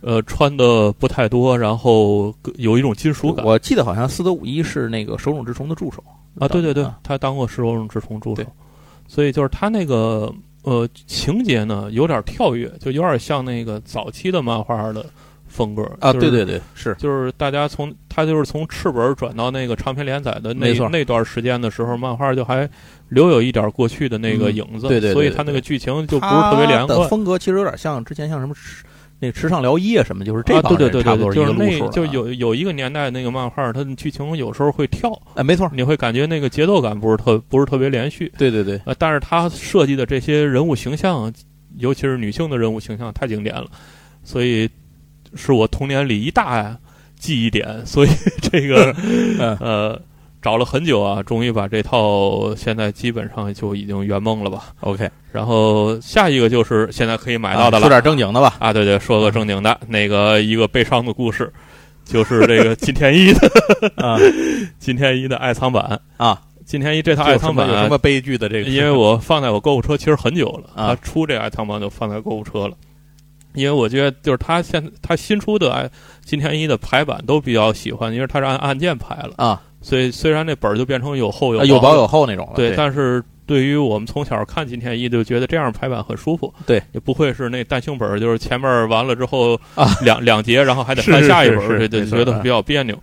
呃穿的不太多，然后有一种金属感。我记得好像四德五一是那个手冢治虫的助手啊，对对对啊，他当过手冢治虫助手，所以就是他那个呃情节呢有点跳跃，就有点像那个早期的漫画的风格啊，就是对对对，是。就是大家从他就是从赤本转到那个长篇连载的那那段时间的时候，漫画就还留有一点过去的那个嗯影子，对对对所以对他那个剧情就不是特别连贯。风格其实有点像之前像什么池那个池上辽一啊什么，就是这啊，帮对对对对对，人差不多就是那一个路数啊就有有一个年代那个漫画，它的剧情有时候会跳，哎，没错，你会感觉那个节奏感不是特不是特别连续。对对对，呃，但是他设计的这些人物形象，尤其是女性的人物形象太经典了，所以是我童年里一大记忆点。所以 这个嗯呃，找了很久啊，终于把这套现在基本上就已经圆梦了吧。，OK，然后下一个就是现在可以买到的了。啊说点正经的吧，啊，对对，说个正经的，那个一个悲伤的故事，就是这个 金田一的啊。金田一的爱藏版。啊，金田一这套爱藏版什么悲剧的这个？因为我放在我购物车其实很久了，啊。他出这爱藏版就放在购物车了。因为我觉得就是他现他新出的爱金田一的排版都比较喜欢，因为他是按按键排了，啊，所以虽然那本儿就变成有厚有啊有薄薄有厚那种了，对，对，但是对于我们从小看金田一，就觉得这样排版很舒服。对，也不会是那单行本儿，就是前面完了之后啊。两两节，然后还得是翻下一本对对，觉得比较别扭。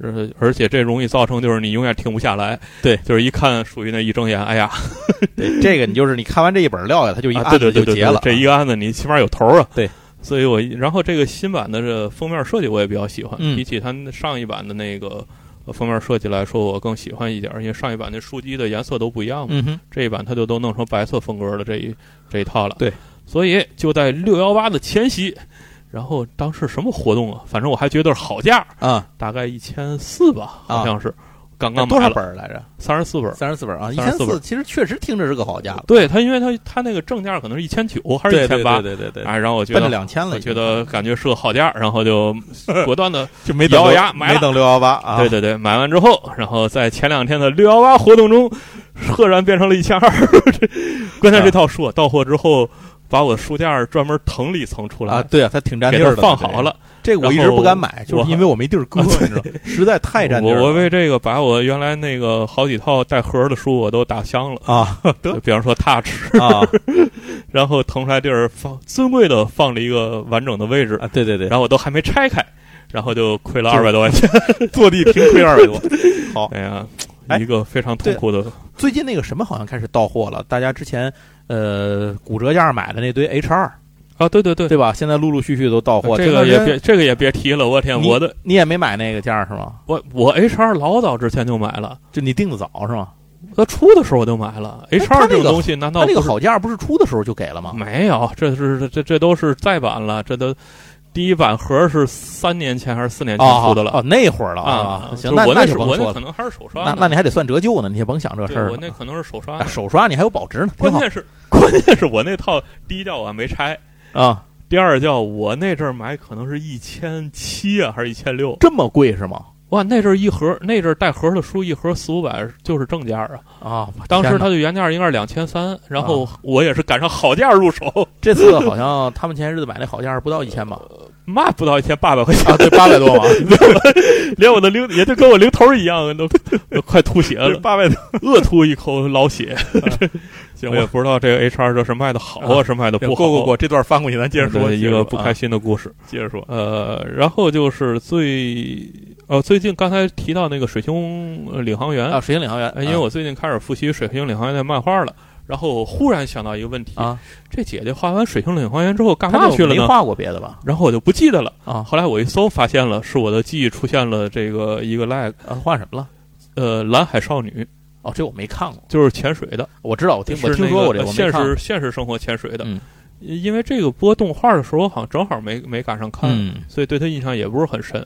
呃，而且这容易造成就是你永远停不下来。对。就是一看属于那一睁眼，哎呀，对 这个你就是你看完这一本撂下，它就一啊，案子就结了，这一个案子你起码有头儿啊。对，所以我然后这个新版的这封面设计我也比较喜欢，嗯。比起它上一版的那个呃封面设计来说，我更喜欢一点儿，因为上一版那书机的颜色都不一样嘛。嗯，这一版它就都弄成白色风格的这一这一套了。对，所以就在六幺八的前夕，然后当时什么活动啊？反正我还觉得是好价，啊，大概一千四吧，啊好像是。刚刚多少本儿来着？三十四本。三十四本啊，一34千四，其实确实听着是个好价，对他，因为他他那个正价可能是一千九还是一千八对，对对对，哎，然后我觉得两千了觉得感觉是个好价，然后就 果断的就没咬等牙买没等六幺八啊，对对对，买完之后，然后在前两天的六幺八活动中，赫然变成了一千二。关键这套书啊到货之后，把我书架专门腾了一层出来，啊，对啊，它挺占地儿的，放好了。这个我一直不敢买，就是因为我没地儿搁，你知道，实在太占地我儿。我为这个把我原来那个好几套带盒的书我都打箱了，啊 比方说 Touch，啊 然后腾出来地儿放尊贵的放了一个完整的位置，啊，对对对，然后我都还没拆开，然后就亏了二百多块钱。坐地平亏二百多，好，哎呀，哎一个非常痛苦的。最近那个什么好像开始到货了，大家之前呃骨折价买的那堆 H 二啊，对对对，对吧？现在陆陆续续都到货。这个也别这个也别提了，我天，我的你也没买那个价是吗？我我 H 二老早之前就买了，就你订的早是吗？它出的时候我就买了。H 二这种东西难道它那个好价不是出的时候就给了吗？没有，这是这这都是再版了，这都。第一版盒是三年前还是四年前出的了？哦，那会儿了啊！行，那我那是我那可能还是手刷。那那你还得算折旧呢，你也甭想这事儿。我那可能是手刷，手刷你还有保值呢。关键是关键是我那套第一叫我还没拆啊，第二叫我那阵儿买可能是一千七啊，还是一千六？这么贵是吗？哇，那阵儿一盒那阵儿带盒的书一盒四五百就是正价啊！啊，当时它的原价应该是两千三，然后我也是赶上好价入手。这次好像他们前些日子买那好价不到一千吧？嘛不到一千八百块钱啊？对，八百多吧，连我的零也就跟我零头一样，都都快吐血了，八百多，恶吐一口老血。我也不知道这个 H R 这是卖的好啊，是卖的不好？过过过，这段翻过去，咱接着说一个不开心的故事。接着说，呃，然后就是最呃最近刚才提到那个水星领航员啊，水星领航员，因为我最近开始复习水星领航员的漫画了。然后忽然想到一个问题啊，这姐姐画完《水星领航员》之后干嘛去了呢？没画过别的吧？然后我就不记得了啊。后来我一搜，发现了是我的记忆出现了这个一个 lag 啊，画什么了？呃，蓝海少女。哦，这我没看过，就是潜水的。我知道，我听我听说过这个，现实现实生活潜水的。嗯，因为这个播动画的时候，我好像正好没没赶上看，所以对他印象也不是很深。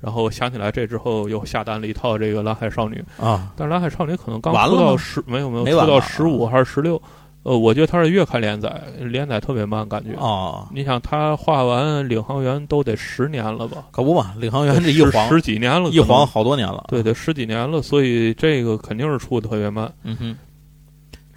然后想起来这之后，又下单了一套这个蓝海少女啊。但是蓝海少女可能刚出到十，没有没有出到十五还是十六。呃，我觉得他是月刊连载，连载特别慢，感觉啊。你想，他画完领航员都得十年了吧？可不嘛，领航员这一晃十几年了，一晃好多年了。对对，十几年了，所以这个肯定是出的特别慢。嗯哼。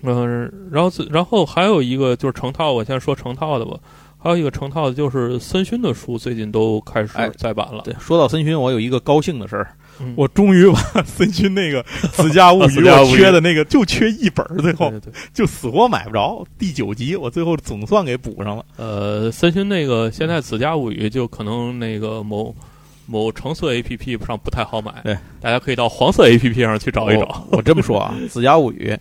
嗯，然后然后还有一个就是成套，我先说成套的吧。还有一个成套的就是森勋的书，最近都开始再版了。对，说到森勋，我有一个高兴的事儿。我终于把森勋那个《子家物语》我缺的那个就缺一本，最后就死活买不着第九集，我最后总算给补上了。呃，森勋那个现在《子家物语》就可能那个某某橙色 A P P 上不太好买，对，大家可以到黄色 A P P 上去找一找。我这么说啊，《子家物语》。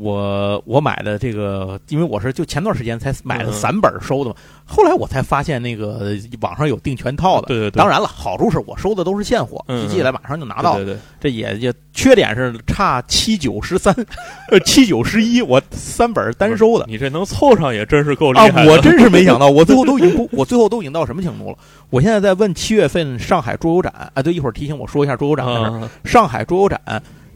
我我买的这个，因为我是就前段时间才买的散本收的嘛，后来我才发现那个网上有订全套的。对对对。当然了，好处是我收的都是现货，寄寄来马上就拿到。对对。这也也缺点是差七九十三，呃七九十一，我三本单收的。你这能凑上也真是够厉害。啊，我真是没想到，我最后都已经不，我最后都已经到什么程度了？我现在在问七月份上海桌游展，啊，对，一会儿提醒我说一下桌游展的事儿。上海桌游展。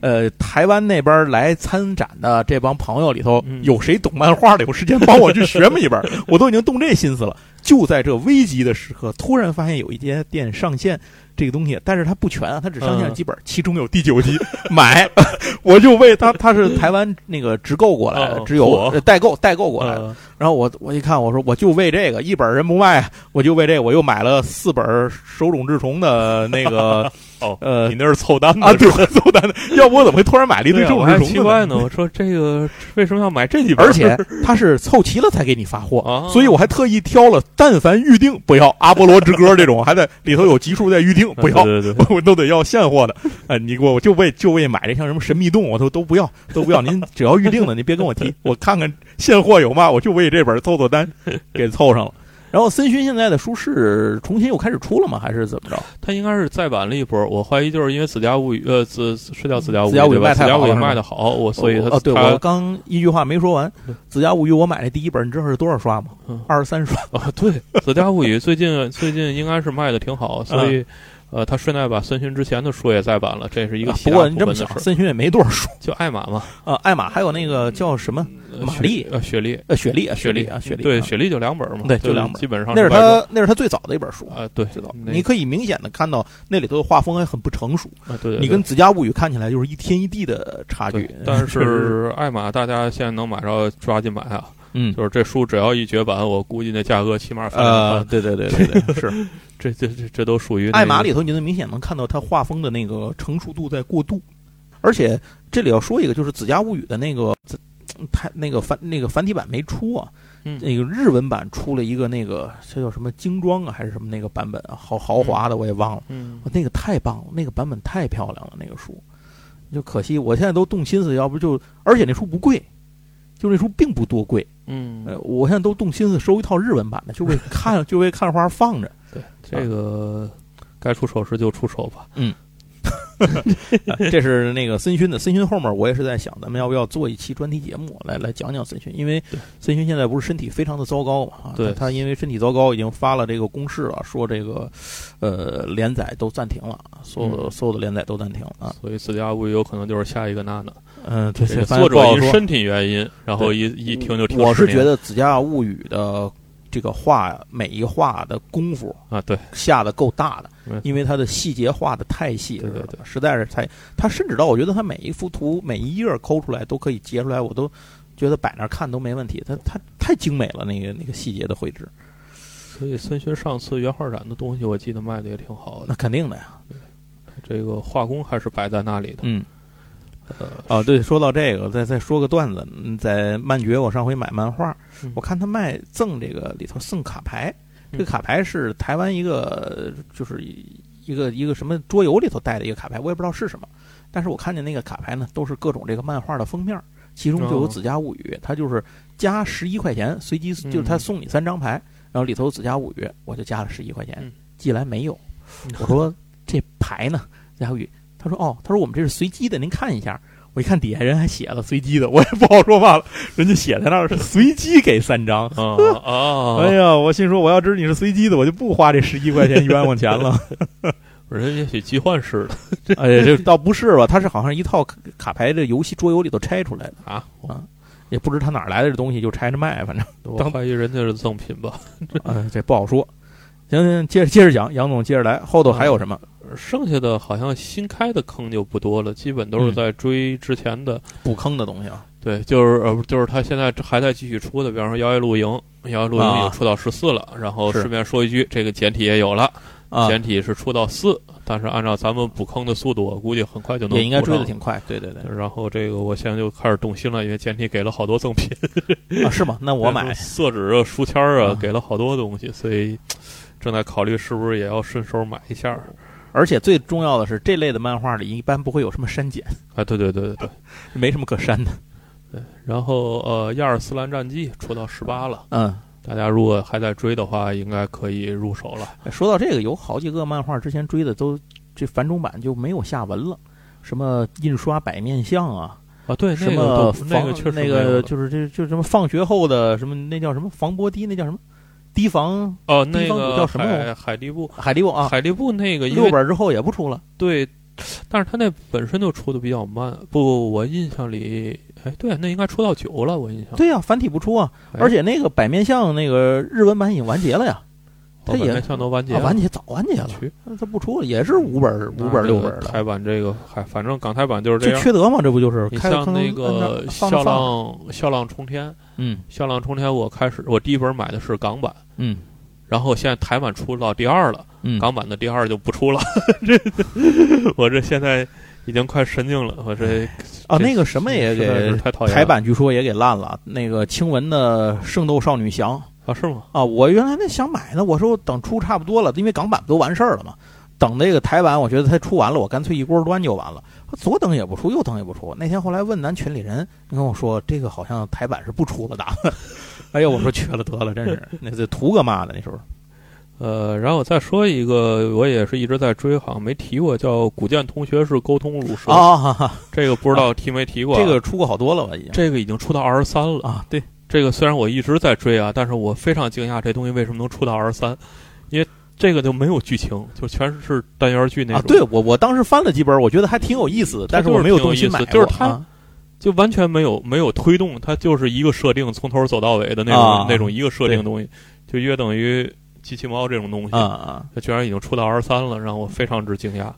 呃，台湾那边来参展的这帮朋友里头，有谁懂漫画的？有时间帮我去学么一本？我都已经动这心思了。就在这危急的时刻，突然发现有一家店上线这个东西，但是它不全啊，它只上线了几本，其中有第九集，买，我就为他，他是台湾那个直购过来的，只有代购代购过来的。然后我我一看，我说我就为这个一本人不卖，我就为这个，我又买了四本手冢治虫的那个。哦，呃，你那是凑单的啊？对，凑单的。要不我怎么会突然买了一堆手冢治虫？奇怪呢，我说这个为什么要买这几本？而且他是凑齐了才给你发货啊，所以我还特意挑了，但凡预定不要《阿波罗之歌》这种，还在里头有集数在预定，不要，对对对，我都得要现货的。哎，你给我就为就为买这像什么神秘动物，我都都不要，都不要。您只要预定的，您别跟我提，我看看现货有吗，我就为这本凑凑单，给凑上了。然后森勋现在的书是重新又开始出了吗？还是怎么着？他应该是再版了一波，我怀疑就是因为《子家物语》呃，子是叫《子家物语》吧？《子家物语》卖的好，我所以他哦，对我刚一句话没说完，《子家物语》我买的第一本，你知道是多少刷吗？二十三刷啊！对，《子家物语》最近最近应该是卖的挺好，所以。呃，他顺带把森勋之前的书也再版了，这是一个。不过你这么想，森勋也没多少书，就艾玛嘛。呃，艾玛还有那个叫什么玛丽呃，雪莉呃，雪莉啊，雪莉啊，雪莉。对，雪莉就两本嘛。对，就两本，基本上。那是他，那是他最早的一本书啊。对，最早。你可以明显的看到那里头的画风还很不成熟啊。对。你跟《子家物语》看起来就是一天一地的差距。但 是艾玛，大家现在能买着，抓紧买啊。嗯。就是这书只要一绝版，我估计那价格起码翻。对对对对对，是。这这这这都属于艾玛里头，你能明显能看到他画风的那个成熟度在过渡，而且这里要说一个，就是《子家物语》的那个，太那个繁那个繁体版没出啊，那个日文版出了一个那个这叫什么精装啊，还是什么那个版本啊，豪豪华的我也忘了，嗯，那个太棒了，那个版本太漂亮了，那个书，就可惜，我现在都动心思，要不就而且那书不贵，就那书并不多贵。嗯，呃，我现在都动心思收一套日文版的，就为看就为看花放着。对，这个该出手时就出手吧。嗯。这是那个森勋的，森勋后面我也是在想，咱们要不要做一期专题节目来来讲讲森勋？因为森勋现在不是身体非常的糟糕嘛？啊，对，他因为身体糟糕，已经发了这个公示了，说这个呃连载都暂停了，所有所有的连载都暂停了。所以自家物语有可能就是下一个娜娜。嗯，对，作者因身体原因，然后一一听就听。我是觉得子家物语的。这个画每一画的功夫啊，对，下的够大的，因为它的细节画的太细了，对对，实在是太，他甚至到我觉得他每一幅图每一页抠出来都可以截出来，我都觉得摆那看都没问题，他他太精美了，那个那个细节的绘制。所以孙勋上次原画展的东西，我记得卖的也挺好的。那肯定的呀，这个画工还是摆在那里的。嗯。呃哦，对，说到这个，再再说个段子。在漫觉，我上回买漫画，我看他卖赠这个里头送卡牌，这个卡牌是台湾一个，就是一个一个什么桌游里头带的一个卡牌，我也不知道是什么。但是我看见那个卡牌呢，都是各种这个漫画的封面，其中就有《紫家物语》，它就是加十一块钱，随机就是他送你三张牌，然后里头有《子家物语》，我就加了十一块钱，寄来没有。我说这牌呢，《子家物语》。他说：“哦，他说我们这是随机的，您看一下。我一看底下人还写了随机的，我也不好说话了。人家写在那儿是随机给三张啊啊！哎呀，我心说我要知道你是随机的，我就不花这十一块钱冤枉钱了。人家写集换式的，哎呀，这倒不是吧？他是好像一套卡牌的游戏桌游里头拆出来的啊啊！也不知他哪来的这东西，就拆着卖，反正当怀疑人家是赠品吧？哎，这不好说。行行，接着接着讲，杨总接着来，后头还有什么？”剩下的好像新开的坑就不多了，基本都是在追之前的补坑的东西啊。对，就是呃，就是他现在还在继续出的，比方说《摇曳露营》，《摇曳露营》已经出到十四了。然后顺便说一句，这个简体也有了，简体是出到四，但是按照咱们补坑的速度，我估计很快就能也应该追的挺快。对对对。然后这个我现在就开始动心了，因为简体给了好多赠品啊，是吗？那我买色纸啊、书签啊，给了好多东西，所以正在考虑是不是也要顺手买一下。而且最重要的是，这类的漫画里一般不会有什么删减啊！对对对对对，没什么可删的。对，然后呃，《亚尔斯兰战记》出到十八了，嗯，大家如果还在追的话，应该可以入手了。说到这个，有好几个漫画之前追的都这繁中版就没有下文了，什么印刷百面相啊啊，对，什么那个确实那个就是这就什么放学后的什么那叫什么防波堤，那叫什么？堤防哦，那个叫什么？海力布，海力布啊，海力布那个六本之后也不出了。对，但是他那本身就出的比较慢。不，我印象里，哎，对，那应该出到九了。我印象。对呀，繁体不出啊，而且那个百面相那个日文版已经完结了呀。他也像都完结，完结早完结了，他不出了，也是五本五本六本的。台版这个还反正港台版就是这样，缺德嘛，这不就是？你像那个《笑浪笑浪冲天》，嗯，《笑浪冲天》，我开始我第一本买的是港版，嗯，然后现在台版出到第二了，嗯，港版的第二就不出了，这 我这现在已经快神经了，我这啊那个什么也给台版据说也给烂了，那个青文的《圣斗少女翔》。啊，是吗？啊，我原来那想买呢，我说等出差不多了，因为港版不都完事儿了嘛。等那个台版，我觉得它出完了，我干脆一锅端就完了。左等也不出，右等也不出。那天后来问咱群里人，跟我说这个好像台版是不出了的。哎呦，我说缺了得了，真是那这图个嘛的那时候。呃，然后我再说一个，我也是一直在追，好像没提过，叫《古剑同学是沟通入蛇》啊。这个不知道提没提过？这个出过好多了吧？已经。这个已经出到二十三了啊。对。这个虽然我一直在追啊，但是我非常惊讶，这东西为什么能出到二十三？因为这个就没有剧情，就全是单元剧那种。啊，对我我当时翻了几本，我觉得还挺有意思，但是我没有动心买。就是它，就完全没有没有推动，它就是一个设定，从头走到尾的那种那种一个设定的东西，就约等于机器猫这种东西啊啊！它居然已经出到二十三了，让我非常之惊讶。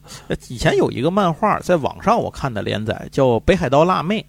以前有一个漫画在网上我看的连载叫《北海道辣妹》。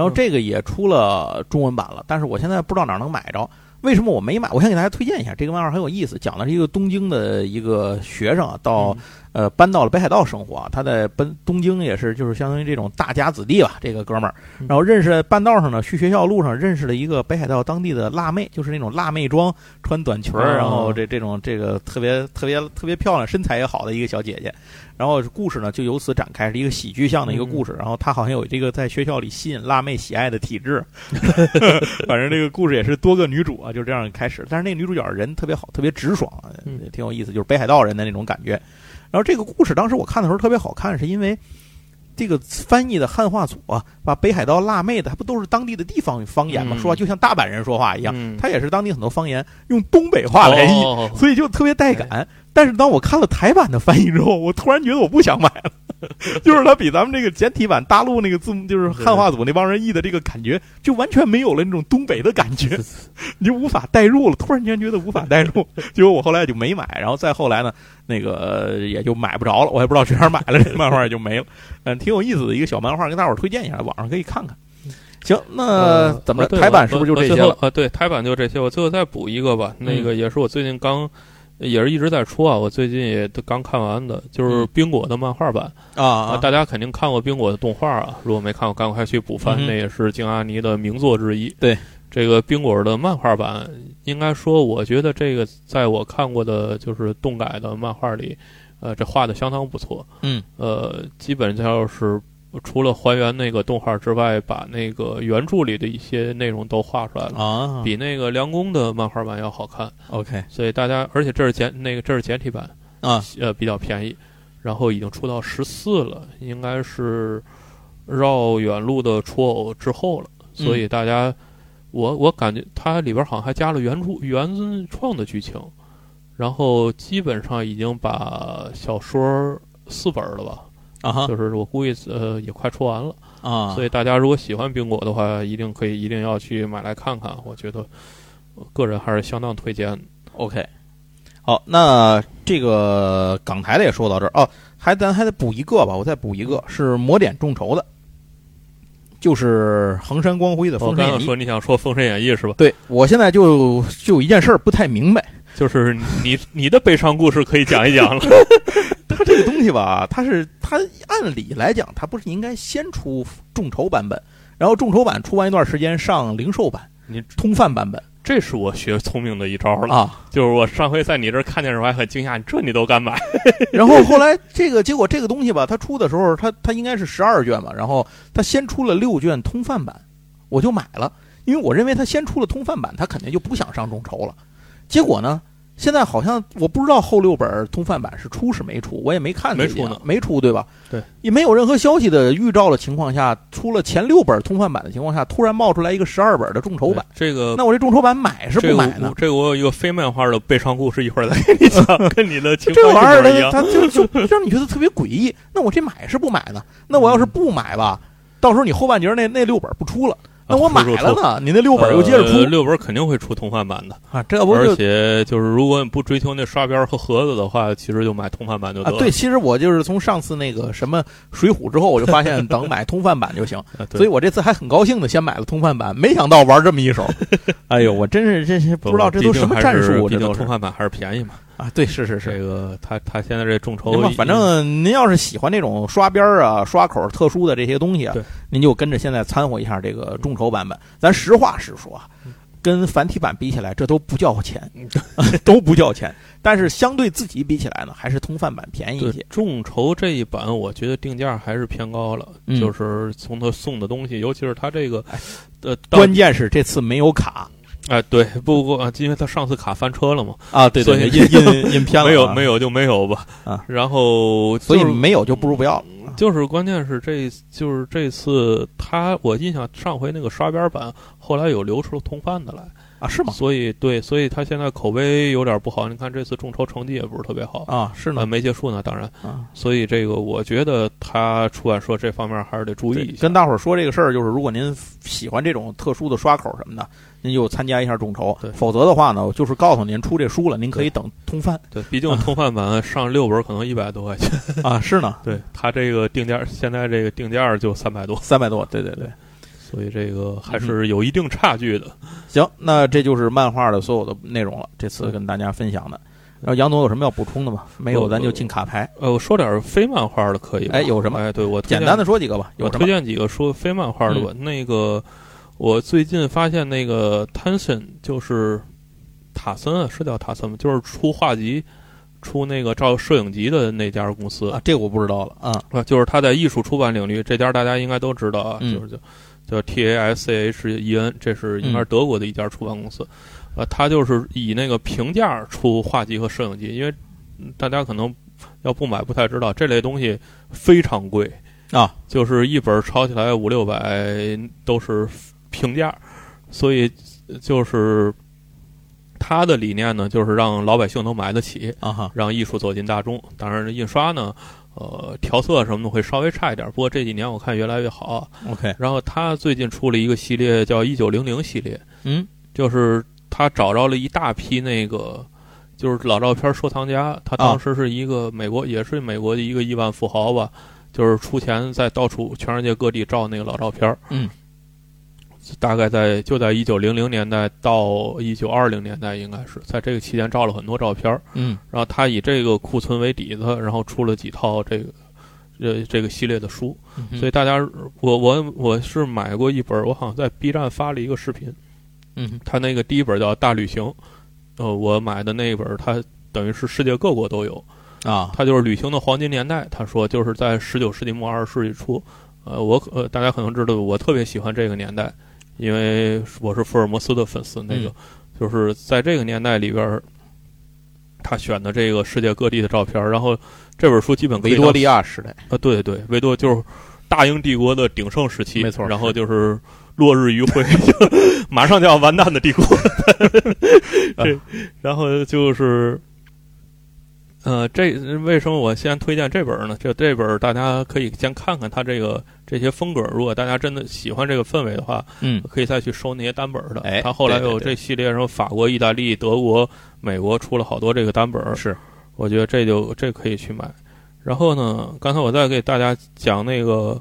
然后这个也出了中文版了，但是我现在不知道哪能买着。为什么我没买？我先给大家推荐一下这个漫画很有意思，讲的是一个东京的一个学生啊，到呃，搬到了北海道生活啊。他在奔东京也是，就是相当于这种大家子弟吧，这个哥们儿。然后认识半道上呢，去学校路上认识了一个北海道当地的辣妹，就是那种辣妹装，穿短裙儿，然后这这种这个特别特别特别漂亮，身材也好的一个小姐姐。然后故事呢就由此展开，是一个喜剧向的一个故事。然后他好像有这个在学校里吸引辣妹喜爱的体质，反正这个故事也是多个女主啊，就这样开始。但是那个女主角人特别好，特别直爽，也挺有意思，就是北海道人的那种感觉。然后这个故事当时我看的时候特别好看，是因为这个翻译的汉化组啊，把北海道辣妹的，它不都是当地的地方方言嘛，说话就像大阪人说话一样，他也是当地很多方言用东北话来译，所以就特别带感。但是当我看了台版的翻译之后，我突然觉得我不想买了，就是它比咱们这个简体版大陆那个字幕，就是汉化组那帮人译的这个感觉，就完全没有了那种东北的感觉，你就无法代入了。突然间觉得无法代入，结果我后来就没买。然后再后来呢，那个也就买不着了，我也不知道去哪儿买了，这漫画也就没了。嗯，挺有意思的一个小漫画，跟大伙儿推荐一下，网上可以看看。行，那怎么着？台版是不是就这些了？啊，对，台版就这些。我最后再补一个吧，那个也是我最近刚。也是一直在出啊，我最近也都刚看完的，就是冰果的漫画版啊。大家肯定看过冰果的动画啊，如果没看过，赶快去补番，那也是京阿尼的名作之一。对，这个冰果的漫画版，应该说，我觉得这个在我看过的，就是动改的漫画里，呃，这画的相当不错。嗯，呃，基本上是。除了还原那个动画之外，把那个原著里的一些内容都画出来了啊，比那个梁工的漫画版要好看。OK，所以大家，而且这是简那个这是简体版啊，呃，比较便宜，然后已经出到十四了，应该是绕远路的出偶之后了。所以大家，我我感觉它里边好像还加了原著原创的剧情，然后基本上已经把小说四本了吧。啊哈，就是我估计呃也快出完了啊，所以大家如果喜欢冰果的话，一定可以一定要去买来看看。我觉得个人还是相当推荐。OK，好，那这个港台的也说到这儿哦，还咱还得补一个吧，我再补一个是魔点众筹的，就是衡山光辉的《封神演义》。说你想说《封神演义》是吧？对，我现在就就一件事儿不太明白，就是你你的悲伤故事可以讲一讲了。它这个东西吧，它是它按理来讲，它不是应该先出众筹版本，然后众筹版出完一段时间上零售版，你通贩版本。这是我学聪明的一招了啊！就是我上回在你这儿看见时候还很惊讶，这你都敢买？然后后来这个结果这个东西吧，它出的时候，它它应该是十二卷嘛，然后它先出了六卷通贩版，我就买了，因为我认为它先出了通贩版，它肯定就不想上众筹了。结果呢？现在好像我不知道后六本通贩版是出是没出，我也没看。没出呢，没出对吧？对，也没有任何消息的预兆的情况下，出了前六本通贩版的情况下，突然冒出来一个十二本的众筹版。这个，那我这众筹版买是不买呢？这个我有一个非漫画的悲伤故事，一会儿再跟你讲，跟你的情这玩意儿它就就让你觉得特别诡异。那我这买是不买呢？那我要是不买吧，到时候你后半截那那六本不出了。那我买了呢，你那六本又接着出，六本肯定会出通贩版的啊，这不而且就是如果你不追求那刷边和盒子的话，其实就买通贩版就得了。对，其实我就是从上次那个什么水浒之后，我就发现等买通贩版就行，所以我这次还很高兴的先买了通贩版，没想到玩这么一手，哎呦，我真是真是不知道这都什么战术，这都通贩版还是便宜嘛。啊，对，是是是，这个他他现在这众筹，反正您要是喜欢那种刷边儿啊、刷口特殊的这些东西啊，您就跟着现在掺和一下这个众筹版本。咱实话实说啊，跟繁体版比起来，这都不叫钱，都不叫钱。但是相对自己比起来呢，还是通贩版便宜一些。众筹这一版，我觉得定价还是偏高了，就是从他送的东西，尤其是他这个，呃，关键是这次没有卡。哎，对，不过因为他上次卡翻车了嘛，啊，对对，印印印偏了，没有没有就没有吧，啊，然后所以没有就不如不要，就是关键是这就是这次他我印象上回那个刷边版，后来有流出通贩的来。啊，是吗？所以对，所以他现在口碑有点不好。你看这次众筹成绩也不是特别好啊，是呢，没结束呢，当然啊。所以这个我觉得他出版社这方面还是得注意一下。跟大伙儿说这个事儿，就是如果您喜欢这种特殊的刷口什么的，您就参加一下众筹。对，否则的话呢，我就是告诉您出这书了，您可以等通贩。对，毕竟通贩版上六本可能一百多块钱啊，是呢。对他这个定价，现在这个定价就三百多，三百多。对对对。所以这个还是有一定差距的。行，那这就是漫画的所有的内容了。这次跟大家分享的，然后杨总有什么要补充的吗？没有，咱就进卡牌。呃，我说点非漫画的可以吧？哎，有什么？哎，对我简单的说几个吧。我推荐几个说非漫画的吧。那个，我最近发现那个 Tension 就是塔森啊，是叫塔森吗？就是出画集、出那个照摄影集的那家公司啊，这个我不知道了啊。啊，就是他在艺术出版领域，这家大家应该都知道啊，嗯就是叫叫 T A S C H E N，这是应该是德国的一家出版公司。呃，他就是以那个平价出画集和摄影集，因为嗯大家可能要不买不太知道，这类东西非常贵啊，就是一本抄起来五六百都是平价，所以就是他的理念呢，就是让老百姓能买得起，啊哈，让艺术走进大众。当然，印刷呢，呃，调色什么的会稍微差一点，不过这几年我看越来越好。OK，然后他最近出了一个系列叫“一九零零”系列，嗯，就是他找着了一大批那个就是老照片收藏家。他当时是一个美国，也是美国的一个亿万富豪吧，就是出钱在到处全世界各地照那个老照片。嗯，大概在就在一九零零年代到一九二零年代，应该是在这个期间照了很多照片。嗯，然后他以这个库存为底子，然后出了几套这个。呃，这个系列的书，嗯所以大家，我我我是买过一本，我好像在 B 站发了一个视频，嗯，他那个第一本叫《大旅行》，呃，我买的那一本，它等于是世界各国都有，啊，它就是旅行的黄金年代。他说就是在十九世纪末二十世纪初，呃，我呃大家可能知道，我特别喜欢这个年代，因为我是福尔摩斯的粉丝。那个、嗯就是在这个年代里边，他选的这个世界各地的照片，然后这本书基本维多利亚时代，啊，对对，维多就是大英帝国的鼎盛时期，没错然后就是落日余晖，就马上就要完蛋的帝国。这，然后就是，呃，这为什么我先推荐这本呢？这这本大家可以先看看它这个这些风格，如果大家真的喜欢这个氛围的话，嗯可以再去收那些单本的。哎它后来有这系列，什么法国、意大利、德国、美国出了好多这个单本儿，是，我觉得这就这可以去买。然后呢，刚才我再给大家讲那个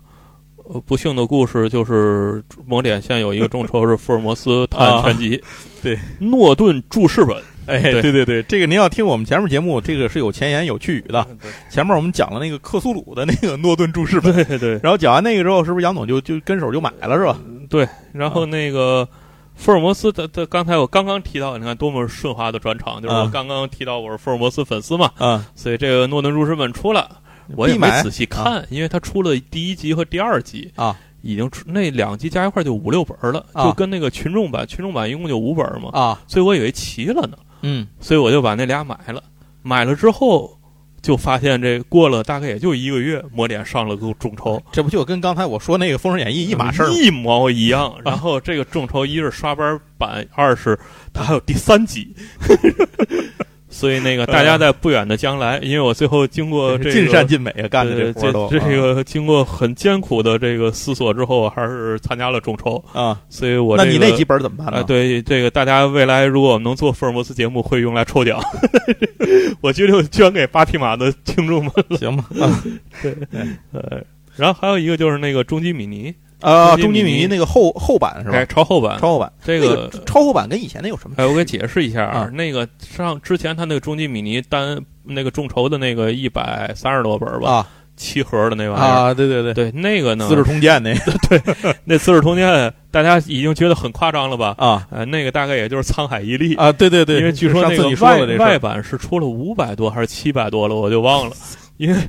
呃不幸的故事，就是某点县有一个众筹是福尔摩斯 探案全集，对，诺顿注释本，哎，对。对对对，这个您要听我们前面节目，这个是有前言有去语的。前面我们讲了那个克苏鲁的那个诺顿注释本，对对然后讲完那个之后，是不是杨总就就跟手就买了是吧？对，然后那个。福尔摩斯的的，刚才我刚刚提到，你看多么顺滑的转场，就是我啊刚刚提到我是福尔摩斯粉丝嘛，啊，所以这个诺顿注释本出了，我也没仔细看，因为他出了第一集和第二集啊，已经出那两集加一块就五六本了，啊。就跟那个群众版，群众版一共就五本嘛，啊，所以我以为齐了呢，嗯，所以我就把那俩买了。买了之后，就发现这过了大概也就一个月，魔点上了个众筹，这不就跟刚才我说那个《封神演义》一码事儿？一模一样。然后这个众筹一是刷班版，二是它还有第三集。所以那个大家在不远的将来，因为我最后经过这个尽善尽美啊，干的呃这这这个经过很艰苦的这个思索之后，还是参加了众筹，啊，所以我、这个、那你那几本怎么办啊、呢？对这个大家未来如果我们能做福尔摩斯节目，会用来抽奖，我决定捐给巴提马的听众们了。行吗？对呃，然后还有一个就是那个终极米妮，啊，终极米妮终极米妮那个后后版是哎，吧？超厚版。超后版，这那个超后版跟以前的有什么区哎，别？我给解释一下啊那个上之前他那个终极米尼单那个众筹的那个一百三十多本吧，啊七盒的那玩意儿。啊，对对对，对，那个呢，《资治通鉴》那个 对那《资治通鉴》，大家已经觉得很夸张了吧？啊呃，那个大概也就是沧海一粟，啊，对对对，因为据说那个外外版是出了五百多还是七百多了，我就忘了。因为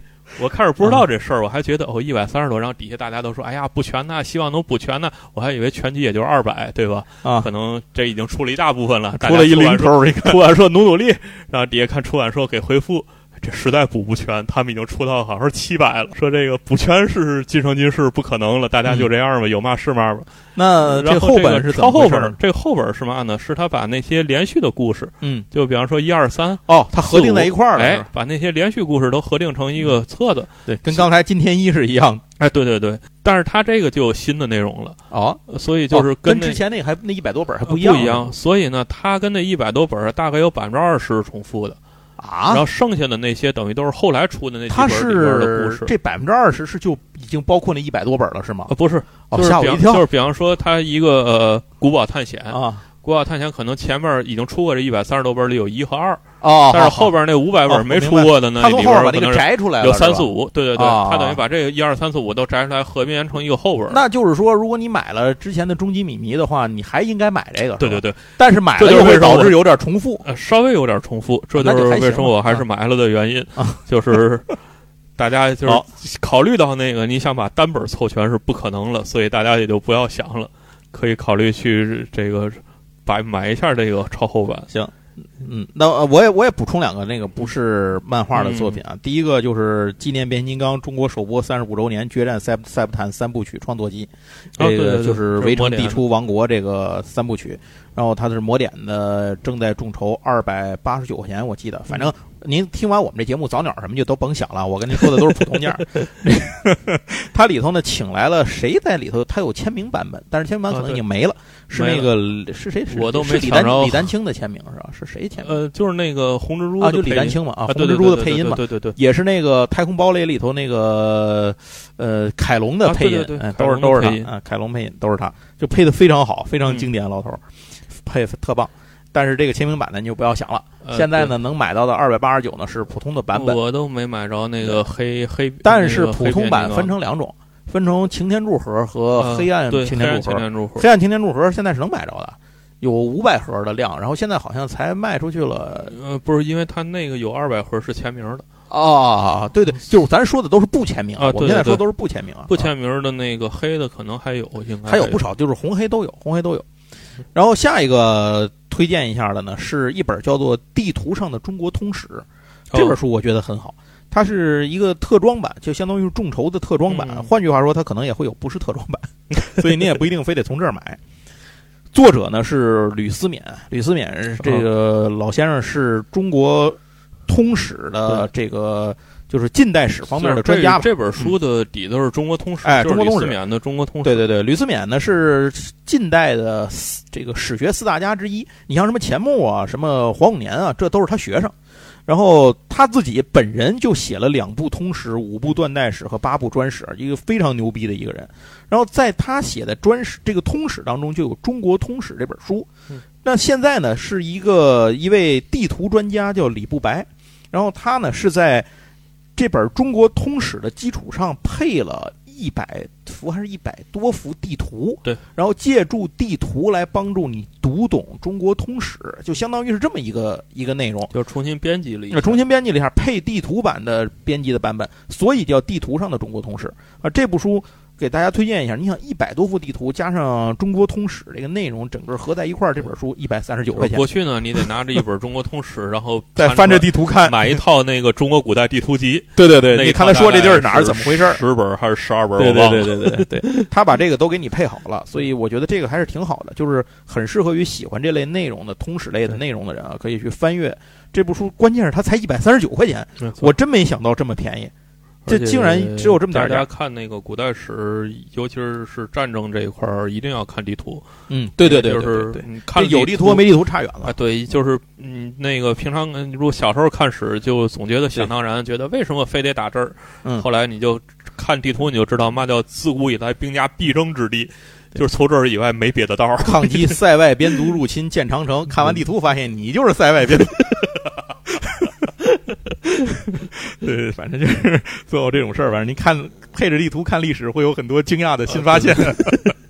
我开始不知道这事儿，我还觉得哦一百三十多，然后底下大家都说哎呀不全呢，希望能补全呢，我还以为全集也就是二百，对吧？啊可，能这已经出了一大部分了，出了一零头出版社努努力，然后底下看出版社给回复。这实在补不全，他们已经出到好像是七百了。说这个补全是今生今世不可能了，大家就这样吧，有嘛是嘛吧。那这后后本是怎超后么回事这个后本是嘛呢？是他把那些连续的故事，嗯，就比方说一二三，哦，他合订在一块儿了，哎把那些连续故事都合订成一个册子。对，跟刚才金天一是一样的。哎，对对对，但是他这个就有新的内容了，哦，呃所以就是哦跟之前那个还那一百多本还不一样，不一样。所以呢，他跟那一百多本大概有百分之二十是重复的，啊然。后剩下的那些等于都是后来出的那几它本里边的故事。是这百分之二十是就已经包括那一百多本了是吗啊，？不是，哦，就是吓我一跳比方就是比方说，他一个呃古堡探险，啊！古堡探险可能前面已经出过这一百三十多本里有一和二，哦，但是后边那五百本没出过的呢，他从后边把那个摘出来了，有三四五，对对对，他等于把这个一二三四五都摘出来，合编成一个后本。那就是说，如果你买了之前的终极米迷的话，你还应该买这个，对对对。但是买了就会导致有点重复，稍微有点重复，这就是为什么我还是买了的原因，就是 大家就是考虑到那个你想把单本凑全是不可能了，所以大家也就不要想了，可以考虑去这个把买一下这个超厚版，行。嗯，那我也我也补充两个那个不是漫画的作品啊。第一个就是纪念变形金刚中国首播三十五周年决战塞塞伯坦三部曲创作集，这个就是围城地出王国这个三部曲。然后它是魔点的，正在众筹二百八十九块钱，我记得。反正您听完我们这节目，早鸟什么就都甭想了，我跟您说的都是普通价。它里头呢，请来了谁在里头？它有签名版本，但是签名版可能已经没了。是那个是谁？我都没李丹李丹青的签名是吧？是谁签？呃，就是那个红蜘蛛啊，就李丹青嘛啊，红蜘蛛的配音嘛，对对对，也是那个太空堡垒里头那个呃凯龙的配音，都是都是他啊，凯龙配音都是他，就配的非常好，非常经典，老头。配特棒，但是这个签名版呢，你就不要想了。现在呢，能买到的二百八十九呢是普通的版本，我都没买着那个黑黑。但是普通版分成两种，分成擎天柱盒和黑暗擎天柱盒。黑暗擎天柱盒现在是能买着的，有五百盒的量，然后现在好像才卖出去了。呃，不是，因为它那个有二百盒是签名的。啊，对对，就是咱说的都是不签名啊。我们现在说都是不签名啊，不签名的那个黑的可能还有，应该还有不少，就是红黑都有，红黑都有。然后下一个推荐一下的呢，是一本叫做《地图上的中国通史》这本书，我觉得很好。它是一个特装版，就相当于是众筹的特装版。换句话说，它可能也会有不是特装版，所以你也不一定非得从这儿买。作者呢是吕思勉，吕思勉这个老先生是中国通史的这个。就是近代史方面的专家。这本书的底子是中国通史，哎，中国通史。吕思勉的中国通史。对对对，吕思勉呢是近代的这个史学四大家之一。你像什么钱穆啊，什么黄永年啊，这都是他学生。然后他自己本人就写了两部通史、五部断代史和八部专史，一个非常牛逼的一个人。然后在他写的专史这个通史当中，就有《中国通史》这本书。那现在呢，是一个一位地图专家叫李不白，然后他呢是在。这本《中国通史》的基础上配了一百幅还是一百多幅地图？对，然后借助地图来帮助你读懂《中国通史》，就相当于是这么一个一个内容，就重新编辑了一下，重新编辑了一下配地图版的编辑的版本，所以叫《地图上的中国通史》啊。这部书。给大家推荐一下，你想一百多幅地图加上中国通史这个内容，整个合在一块儿，这本书一百三十九块钱。过去呢，你得拿着一本中国通史，然后再翻着地图看，买一套那个中国古代地图集。对对对，你看他说这地儿哪儿怎么回事？十本还是十二本？对对对对对对，他把这个都给你配好了，所以我觉得这个还是挺好的，就是很适合于喜欢这类内容的通史类的内容的人啊，可以去翻阅这部书。关键是它才一百三十九块钱，我真没想到这么便宜。这竟然只有这么点儿！大家看那个古代史，尤其是是战争这一块儿，一定要看地图。嗯，对对对，就是看有地图和没地图差远了。啊，对，就是嗯，那个平常如果小时候看史，就总觉得想当然，觉得为什么非得打这儿？嗯，后来你就看地图，你就知道嘛叫自古以来兵家必争之地，就是从这儿以外没别的道儿。抗击塞外边族入侵，建长城。看完地图，发现你就是塞外边。对，反正就是做有这种事儿。反正您看配着地图看历史，会有很多惊讶的新发现。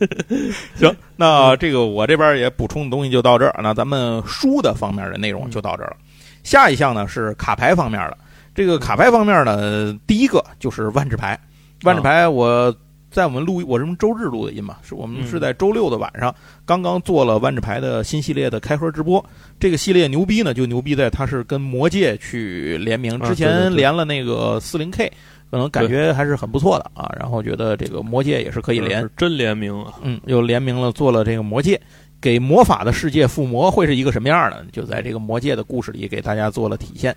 行，那这个我这边也补充的东西就到这儿。那咱们书的方面的内容就到这儿了。下一项呢是卡牌方面的。这个卡牌方面呢，第一个就是万智牌。万智牌我。在我们录，我是周日录的音嘛，是我们是在周六的晚上刚刚做了万智牌的新系列的开盒直播。这个系列牛逼呢，就牛逼在它是跟魔界去联名，之前连了那个四零 K，可能感觉还是很不错的啊。然后觉得这个魔界也是可以连，真联名啊！嗯，又联名了，做了这个魔界，给魔法的世界附魔会是一个什么样的？就在这个魔界的故事里给大家做了体现。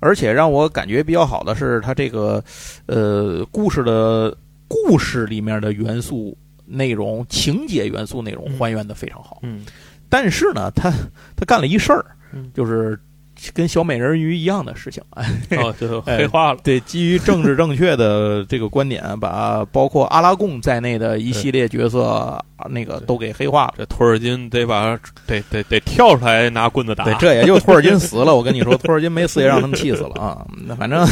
而且让我感觉比较好的是，它这个呃故事的。故事里面的元素内容、情节元素内容还原的非常好。嗯，但是呢，他他干了一事儿，就是跟小美人鱼一样的事情，哦，就黑化了。对，基于政治正确的这个观点，把包括阿拉贡在内的一系列角色那个都给黑化了。这托尔金得把得得得跳出来拿棍子打。对，这也就托尔金死了。我跟你说，托尔金没死也让他们气死了啊。那反正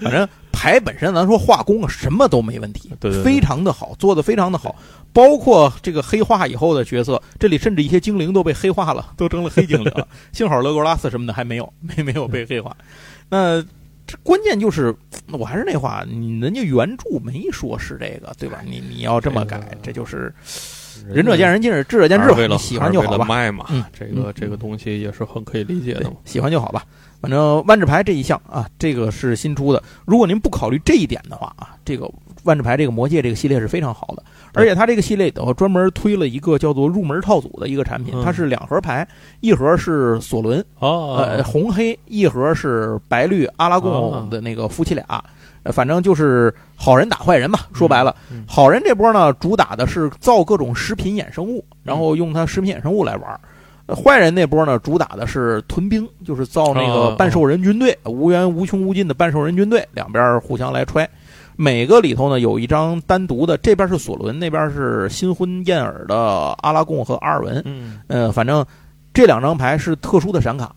反正牌本身，咱说画工啊，什么都没问题，对，非常的好，做的非常的好。包括这个黑化以后的角色，这里甚至一些精灵都被黑化了，都成了黑精灵了。幸好勒格拉斯什么的还没有，没 没有被黑化。那这关键就是，我还是那话，你人家原著没说是这个，对吧？你你要这么改，这就是仁者见仁，智者智者见智吧。喜欢就好吧。卖嘛，这个这个东西也是很可以理解的。喜欢就好吧。反正万智牌这一项啊，这个是新出的。如果您不考虑这一点的话啊，这个万智牌这个魔戒这个系列是非常好的。而且它这个系列里头专门推了一个叫做入门套组的一个产品，它是两盒牌，一盒是索伦，呃，红黑，一盒是白绿阿拉贡的那个夫妻俩，反正就是好人打坏人嘛。说白了，好人这波呢，主打的是造各种食品衍生物，然后用它食品衍生物来玩；坏人那波呢，主打的是屯兵，就是造那个半兽人军队，无缘无穷无尽的半兽人军队，两边互相来揣。每个里头呢有一张单独的，这边是索伦，那边是新婚燕尔的阿拉贡和阿尔文。嗯，呃，反正这两张牌是特殊的闪卡，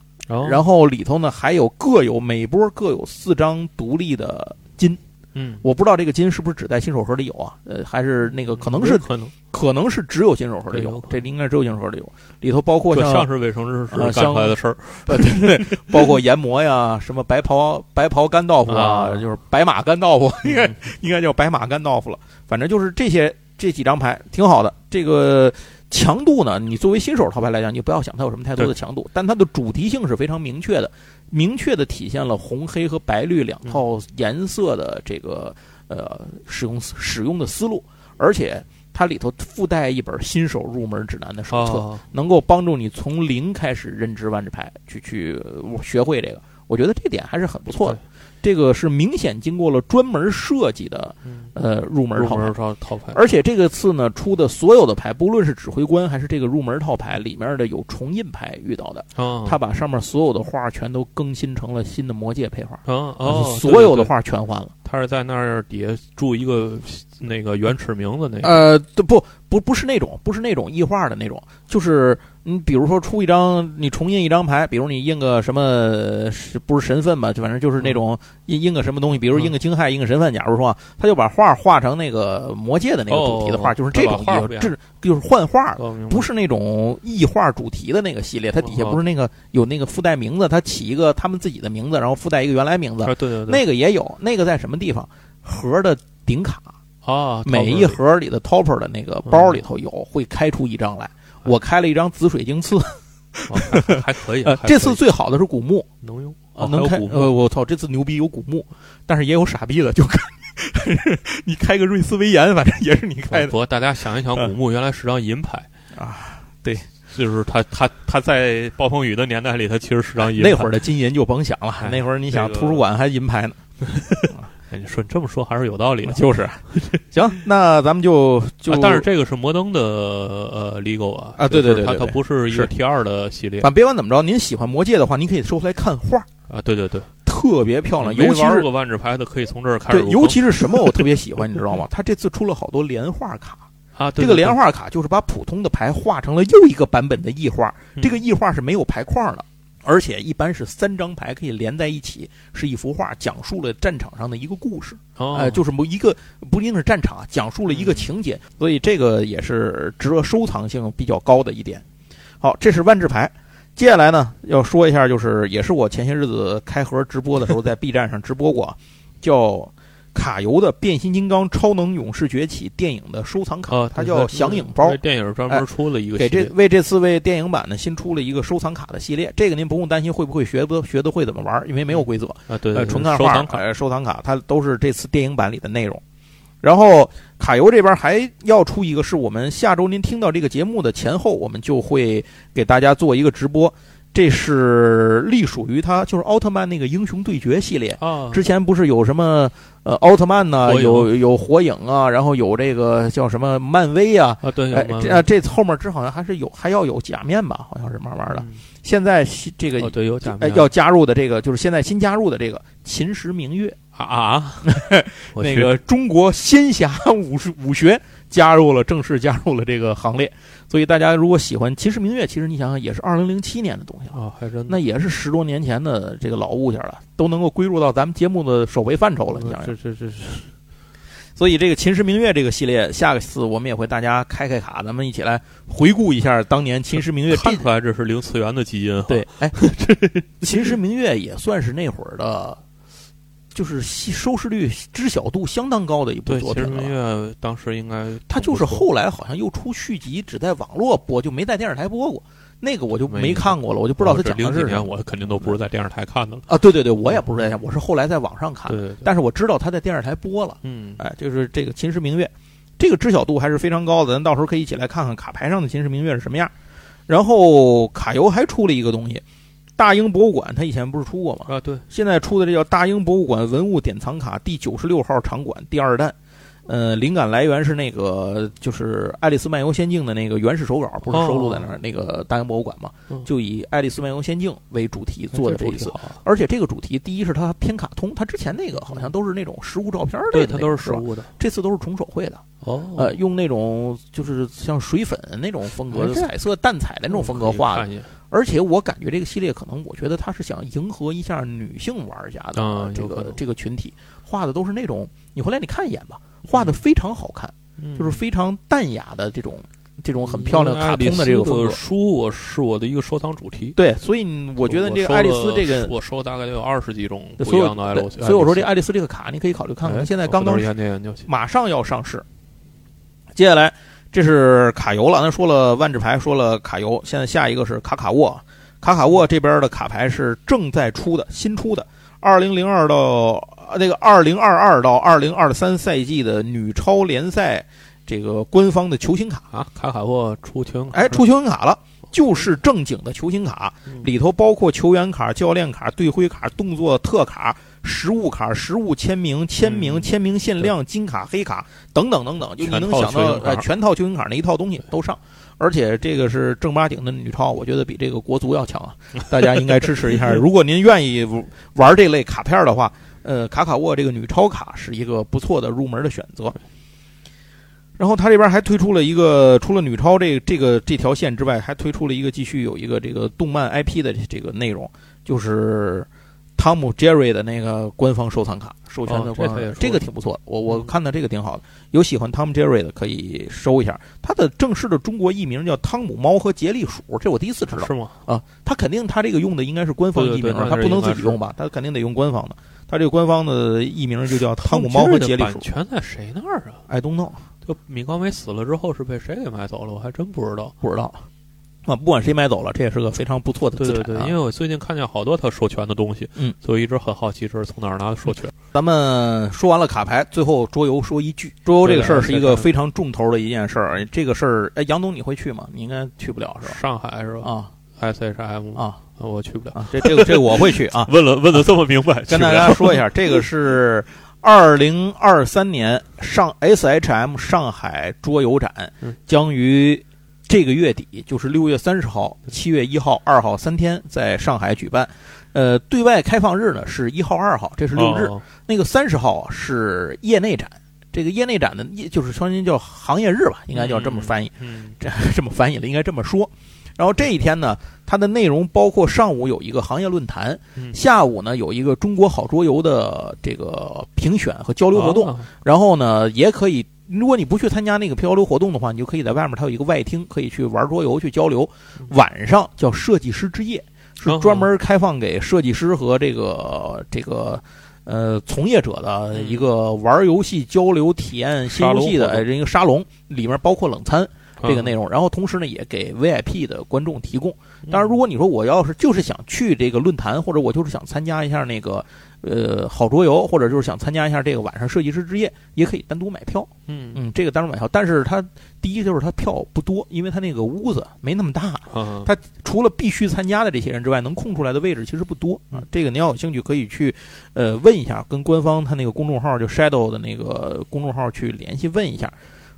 然后里头呢还有各有每波各有四张独立的金。嗯，我不知道这个金是不是只在新手盒里有啊？呃，还是那个可能是可能可能是只有新手盒里有，这应该只有新手盒里有。里头包括像是卫生日是干出来的事儿，对对，包括研磨呀，什么白袍白袍干道夫啊，就是白马干道夫，应该应该叫白马干道夫了。反正就是这些这几张牌挺好的，这个。强度呢？你作为新手套牌来讲，你不要想它有什么太多的强度，但它的主题性是非常明确的，明确的体现了红黑和白绿两套颜色的这个呃使用使用的思路，而且它里头附带一本新手入门指南的手册，能够帮助你从零开始认知万智牌，去去学会这个。我觉得这点还是很不错的。这个是明显经过了专门设计的，呃，入门套牌。套牌。而且这个次呢出的所有的牌，不论是指挥官还是这个入门套牌里面的有重印牌遇到的，他把上面所有的画全都更新成了新的魔界配画。哦，所有的画全换了。他是在那儿底下注一个那个原始名字那个。呃，不不不是那种，不是那种异画的那种，就是。你比如说出一张，你重印一张牌，比如你印个什么，是不是神分吧？就反正就是那种印印个什么东西，比如印个惊骇，印个神分。假如说，他就把画画成那个魔界的那个主题的画，就是这种这就是换画，不是那种异画主题的那个系列。它底下不是那个有那个附带名字，它起一个他们自己的名字，然后附带一个原来名字。对对对，那个也有，那个在什么地方？盒的顶卡啊，每一盒里的 topper 的那个包里头有，会开出一张来。我开了一张紫水晶刺，还可以。这次最好的是古墓，能用啊，能开。呃，我操，这次牛逼有古墓，但是也有傻逼的，就开你开个瑞斯威严，反正也是你开的。不过大家想一想，古墓原来是张银牌啊，对，就是他他他在暴风雨的年代里，他其实是张银。那会儿的金银就甭想了，那会儿你想图书馆还银牌呢。说这么说还是有道理的，就是。行，那咱们就 就，但是这个是摩登的呃，legal 啊啊，对对对，它它不是一个 T 二的系列。反正别管怎么着，您喜欢魔戒的话，您可以收回来看画啊，对对对，特别漂亮。尤其是个万智牌的，可以从这儿开始。对，尤其是什么我特别喜欢，你知道吗？他这次出了好多连画卡啊，这个连画卡就是把普通的牌画成了又一个版本的异画，这个异画是没有牌框的。而且一般是三张牌可以连在一起，是一幅画，讲述了战场上的一个故事。哦，就是某一个不一定是战场，讲述了一个情节，所以这个也是值得收藏性比较高的一点。好，这是万智牌。接下来呢，要说一下，就是也是我前些日子开盒直播的时候在 B 站上直播过，叫。卡游的《变形金刚：超能勇士崛起》电影的收藏卡，它叫响影包。电影专门出了一个，给这为这次为电影版呢新出了一个收藏卡的系列。这个您不用担心会不会学不学得会怎么玩，因为没有规则啊。对，纯看画。收藏卡它都是这次电影版里的内容。然后卡游这边还要出一个，是我们下周您听到这个节目的前后，我们就会给大家做一个直播。这是隶属于他，就是奥特曼那个英雄对决系列。啊，之前不是有什么呃奥特曼呐，有有火影啊，然后有这个叫什么漫威啊，啊对，这啊这后面这好像还是有还要有假面吧，好像是慢慢的。嗯。现在这个哦对有假面。哎要加入的这个就是现在新加入的这个秦时明月，啊啊，那个中国仙侠武术武学加入了，正式加入了这个行列。所以大家如果喜欢秦时明月，其实你想想也是二零零七年的东西了，啊，还真那也是十多年前的这个老物件了，都能够归入到咱们节目的首位范畴了。你想想这，这这是所以这个秦时明月这个系列，下个次我们也会大家开开卡，咱们一起来回顾一下当年秦时明月看出来这是零次元的基因，对，哎，秦时明月也算是那会儿的，就是吸收视率、知晓度相当高的一部，作品了。月当时应该它就是后来好像又出续集，只在网络播，就没在电视台播过。那个我就没没看过了，我就不知道它这零几年，讲的是什么我肯定都不是在电视台看的了。啊。对对对，我也不是在，我是后来在网上看，对对对，但是我知道它在电视台播了。嗯，哎，就是这个秦时明月，这个知晓度还是非常高的，咱到时候可以一起来看看卡牌上的秦时明月是什么样。然后卡游还出了一个东西，大英博物馆，它以前不是出过吗？啊对，现在出的这叫大英博物馆文物典藏卡第九十六号场馆第二弹。呃，灵感来源是那个，就是《爱丽丝漫游仙境》的那个原始手稿，不是收录在那儿、那个大英博物馆嘛？嗯就以《爱丽丝漫游仙境》为主题做的这一次而且这个主题，第一是它偏卡通，它之前那个好像都是那种实物照片儿对，它都是实物的。这次都是重手绘的，哦，呃，用那种就是像水粉那种风格，彩色淡彩的那种风格画的。而且我感觉这个系列可能，我觉得他是想迎合一下女性玩家的这个、这个群体，画的都是那种你回来你看一眼吧，画的非常好看，嗯就是非常淡雅的这种这种很漂亮卡通的这个风格。书，我是我的一个收藏主题。对，所以我觉得这个爱丽丝这个，我收大概得有二十几种不一样的爱丽丝，所以我说这爱丽丝这个卡，你可以考虑看看，哎现在刚刚。马上要上市。接下来这是卡游了，咱说了万智牌，说了卡游，现在下一个是卡卡沃。卡卡沃这边的卡牌是正在出的，新出的，二零零二到呃那个二零二二到二零二三赛季的女超联赛这个官方的球星卡，啊，卡卡沃出庭，哎，出球星卡了。就是正经的球星卡，嗯。里头包括球员卡、教练卡、队徽卡、动作特卡、实物卡、实物签名、签名、嗯签名限量、金卡、黑卡等等等等，就你能想到呃全套球星卡那一套东西都上，而且这个是正八经的女超，我觉得比这个国足要强啊！大家应该支持一下。如果您愿意玩这类卡片的话，呃，卡卡沃这个女超卡是一个不错的入门的选择。然后他这边还推出了一个，除了女超这这个这条线之外，还推出了一个继续有一个这个动漫 IP 的这个内容，就是汤姆杰瑞的那个官方收藏卡，授权的哦官方，这个挺不错的，我我嗯看的这个挺好的，有喜欢汤姆杰瑞的可以收一下。他的正式的中国译名叫汤姆猫和杰利鼠，这我第一次知道是吗？啊。他肯定他这个用的应该是官方译名他不能自己用吧？他肯定得用官方的。他这个官方的译名就叫汤姆猫和杰利鼠版。权在谁那儿啊？I don't know。这米高梅死了之后是被谁给买走了？我还真不知道。不知道。啊，不管谁买走了，这也是个非常不错的对对资产、啊。对，因为我最近看见好多他授权的东西，嗯，所以一直很好奇这是从哪儿拿的授权。咱们说完了卡牌，最后桌游说一句，桌游这个事儿是一个非常重头的一件事儿。这个事儿，哎，杨总你会去吗？你应该去不了是吧？上海是吧？啊，S H M 啊我去不了。啊！这这个这个我会去啊。问了问的这么明白，跟大家说一下，这个是二零二三年上 SHM 上海桌游展嗯将于这个月底，就是六月三十号、七月一号、二号三天在上海举办。呃，对外开放日呢是一号、二号，这是六日。哦。那个三十号啊是业内展，这个业内展的业就是相当于叫行业日吧，应该叫这么翻译，嗯，这 这么翻译了，应该这么说。然后这一天呢，它的内容包括上午有一个行业论坛，嗯。下午呢有一个中国好桌游的这个评选和交流活动，啊然后呢也可以，如果你不去参加那个漂流活动的话，你就可以在外面它有一个外厅，可以去玩桌游去交流。晚上叫设计师之夜，是专门开放给设计师和这个这个。呃，从业者的一个玩游戏交流体验新游戏的这一个沙龙，里面包括冷餐，这个内容，然后同时呢也给 VIP 的观众提供。当然，如果你说我要是就是想去这个论坛，或者我就是想参加一下那个。呃，好桌游，或者就是想参加一下这个晚上设计师之夜，也可以单独买票。嗯嗯，这个单独买票，但是它第一就是它票不多，因为它那个屋子没那么大。它除了必须参加的这些人之外，能空出来的位置其实不多啊。这个您要有兴趣，可以去呃问一下，跟官方他那个公众号就 Shadow 的那个公众号去联系问一下。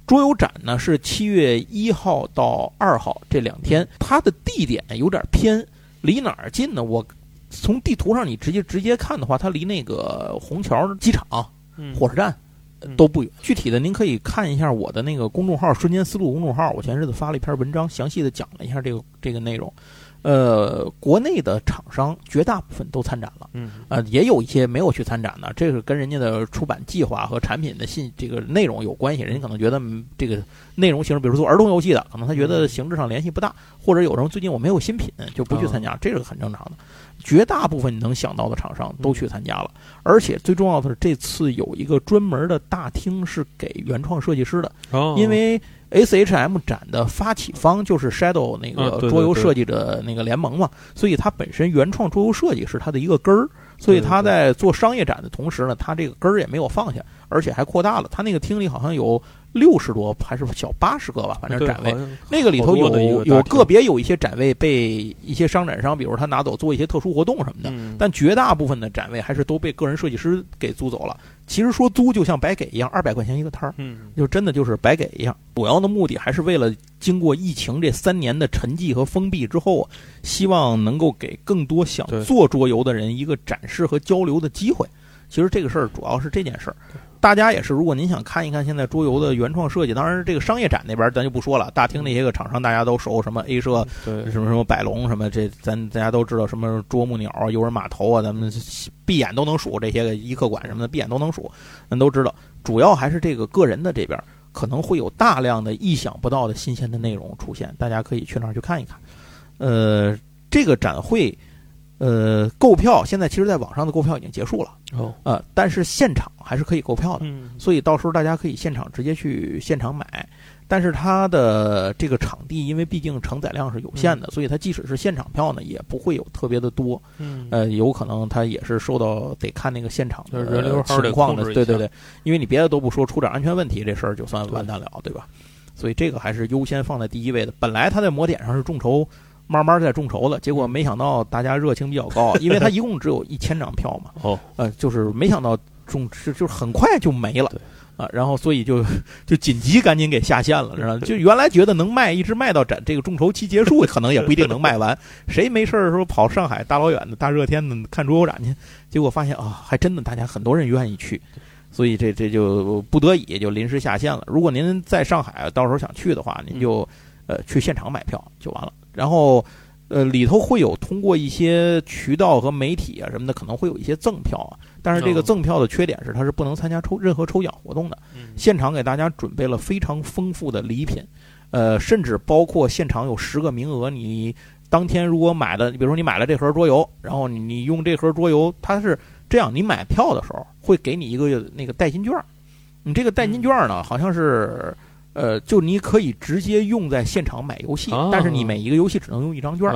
桌游展呢是七月一号到二号这两天，它的地点有点偏，离哪儿近呢？我。从地图上你直接直接看的话，它离那个虹桥机场、火车站都不远。具体的您可以看一下我的那个公众号“瞬间思路”公众号，我前日子发了一篇文章，详细的讲了一下这个这个内容。呃，国内的厂商绝大部分都参展了，嗯，呃，也有一些没有去参展的，这是跟人家的出版计划和产品的信这个内容有关系。人家可能觉得这个内容形式，比如说儿童游戏的，可能他觉得形式上联系不大，或者有人最近我没有新品就不去参加，这是很正常的。绝大部分你能想到的厂商都去参加了，而且最重要的是，这次有一个专门的大厅是给原创设计师的，因为 S H M 展的发起方就是 Shadow 那个桌游设计的那个联盟嘛，所以它本身原创桌游设计是它的一个根儿，所以它在做商业展的同时呢，它这个根儿也没有放下，而且还扩大了，他那个厅里好像有。六十多还是小八十个吧，反正展位那个里头有有个别有一些展位被一些商展商，比如他拿走做一些特殊活动什么的，但绝大部分的展位还是都被个人设计师给租走了。其实说租就像白给一样，二百块钱一个摊儿，就真的就是白给一样。主要的目的还是为了经过疫情这三年的沉寂和封闭之后，希望能够给更多想做桌游的人一个展示和交流的机会。其实这个事儿主要是这件事儿。大家也是，如果您想看一看现在桌游的原创设计，当然这个商业展那边咱就不说了。大厅那些个厂商大家都熟，什么 A 社，什么什么百龙，什么这咱大家都知道，什么啄木鸟、游人码头啊，咱们闭眼都能数这些个一客馆什么的，闭眼都能数，咱都知道。主要还是这个个人的这边可能会有大量的意想不到的新鲜的内容出现，大家可以去那儿去看一看。呃，这个展会。呃，购票现在其实，在网上的购票已经结束了哦，呃，但是现场还是可以购票的，嗯，所以到时候大家可以现场直接去现场买。但是它的这个场地，因为毕竟承载量是有限的，所以它即使是现场票呢，也不会有特别的多，嗯，呃，有可能它也是受到得看那个现场的人流情况的，对对对，因为你别的都不说，出点安全问题，这事儿就算完蛋了，对吧？所以这个还是优先放在第一位的。本来它在模点上是众筹。慢慢在众筹了，结果没想到大家热情比较高，因为它 一共只有一千张票嘛。哦，呃，就是没想到众就就是很快就没了，啊，然后所以就就紧急赶紧给下线了，知道吗？就原来觉得能卖，一直卖到展这个众筹期结束，可能也不一定能卖完。谁没事儿时候跑上海大老远的大热天的看桌游展去，结果发现啊，还真的大家很多人愿意去，所以这这就不得已就临时下线了。如果您在上海到时候想去的话，您就呃去现场买票就完了。然后，呃，里头会有通过一些渠道和媒体啊什么的，可能会有一些赠票啊。但是这个赠票的缺点是，它是不能参加抽任何抽奖活动的。现场给大家准备了非常丰富的礼品，呃，甚至包括现场有十个名额，你当天如果买的，比如说你买了这盒桌游，然后你用这盒桌游，它是这样，你买票的时候会给你一个那个代金券，你这个代金券呢，好像是。呃，就你可以直接用在现场买游戏，但是你每一个游戏只能用一张券。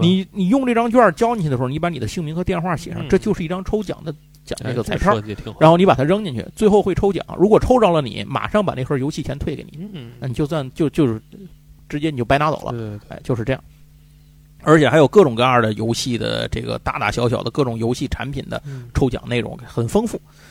你你用这张券交进去的时候，你把你的姓名和电话写上，这就是一张抽奖的奖那个彩票。然后你把它扔进去，最后会抽奖。如果抽着了你，马上把那盒游戏钱退给你。嗯，那你就算就就是直接你就白拿走了。对，哎，就是这样。而且还有各种各样的游戏的这个大大小小的各种游戏产品的抽奖内容很丰富。嗯，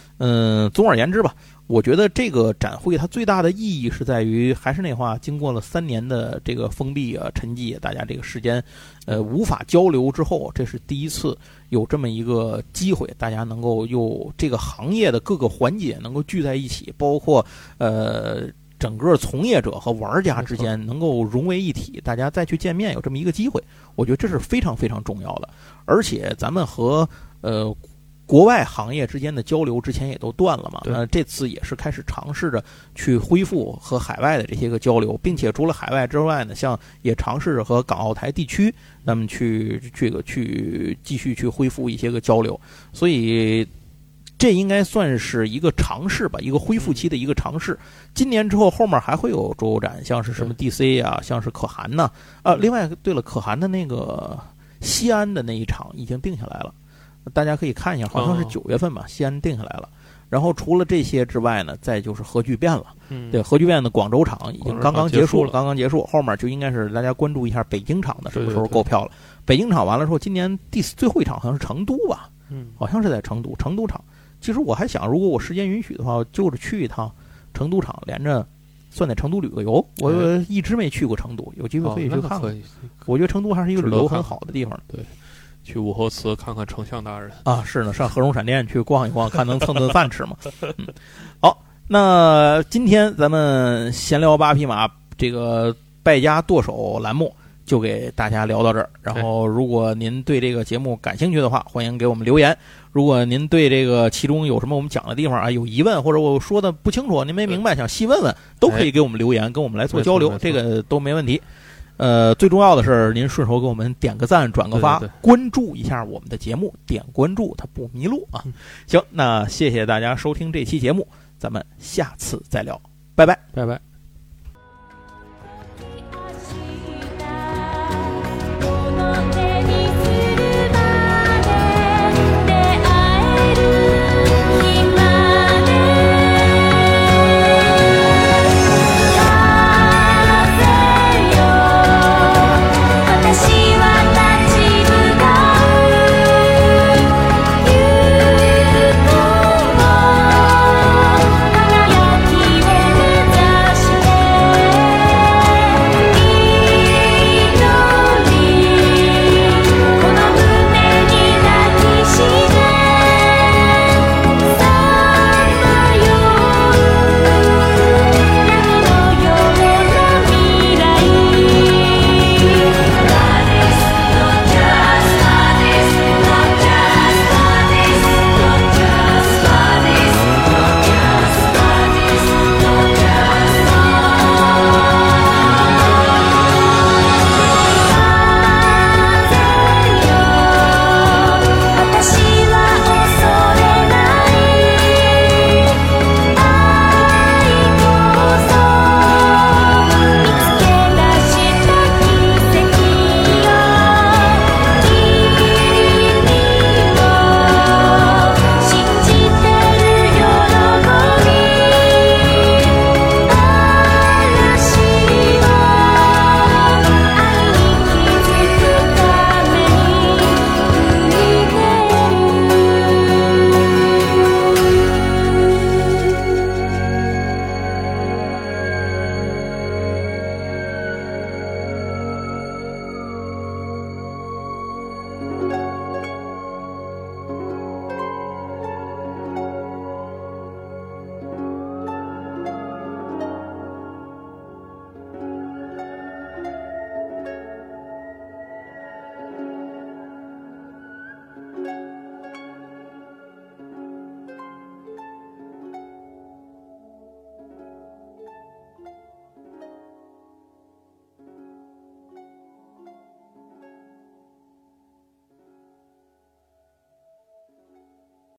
总而言之吧。我觉得这个展会它最大的意义是在于，还是那话，经过了三年的这个封闭啊、沉寂，大家这个时间，呃，无法交流之后，这是第一次有这么一个机会，大家能够又这个行业的各个环节能够聚在一起，包括呃整个从业者和玩家之间能够融为一体，大家再去见面有这么一个机会，我觉得这是非常非常重要的，而且咱们和呃。国外行业之间的交流之前也都断了嘛，那这次也是开始尝试着去恢复和海外的这些个交流，并且除了海外之外呢，像也尝试着和港澳台地区那么去这个去继续去恢复一些个交流，所以这应该算是一个尝试吧，一个恢复期的一个尝试。今年之后，后面还会有桌游展，像是什么 DC 啊，像是可汗呐。啊，另外，对了，可汗的那个西安的那一场已经定下来了，大家可以看一下，好像是九月份吧，西安定下来了。然后除了这些之外呢，再就是核聚变了。对，核聚变的广州场已经刚刚结束了，刚刚结束，后面就应该是大家关注一下北京场的什么时候购票了。北京场完了之后，今年第最后一场好像是成都吧？嗯，好像是在成都，成都场。其实我还想，如果我时间允许的话，就是去一趟成都场，连着算在成都旅个游。我一直没去过成都，有机会可以去看看。我觉得成都还是一个旅游很好的地方。对。去武侯祠看看丞相大人啊，是呢，上和荣闪电去逛一逛，看能蹭顿饭吃吗？嗯，好，那今天咱们闲聊八匹马这个败家剁手栏目就给大家聊到这儿。然后，如果您对这个节目感兴趣的话，欢迎给我们留言。如果您对这个其中有什么我们讲的地方啊有疑问，或者我说的不清楚，您没明白想细问问，都可以给我们留言，跟我们来做交流，这个都没问题。呃，最重要的是，您顺手给我们点个赞、转个发、关注一下我们的节目，点关注它不迷路啊。行，那谢谢大家收听这期节目，咱们下次再聊，拜拜，拜拜。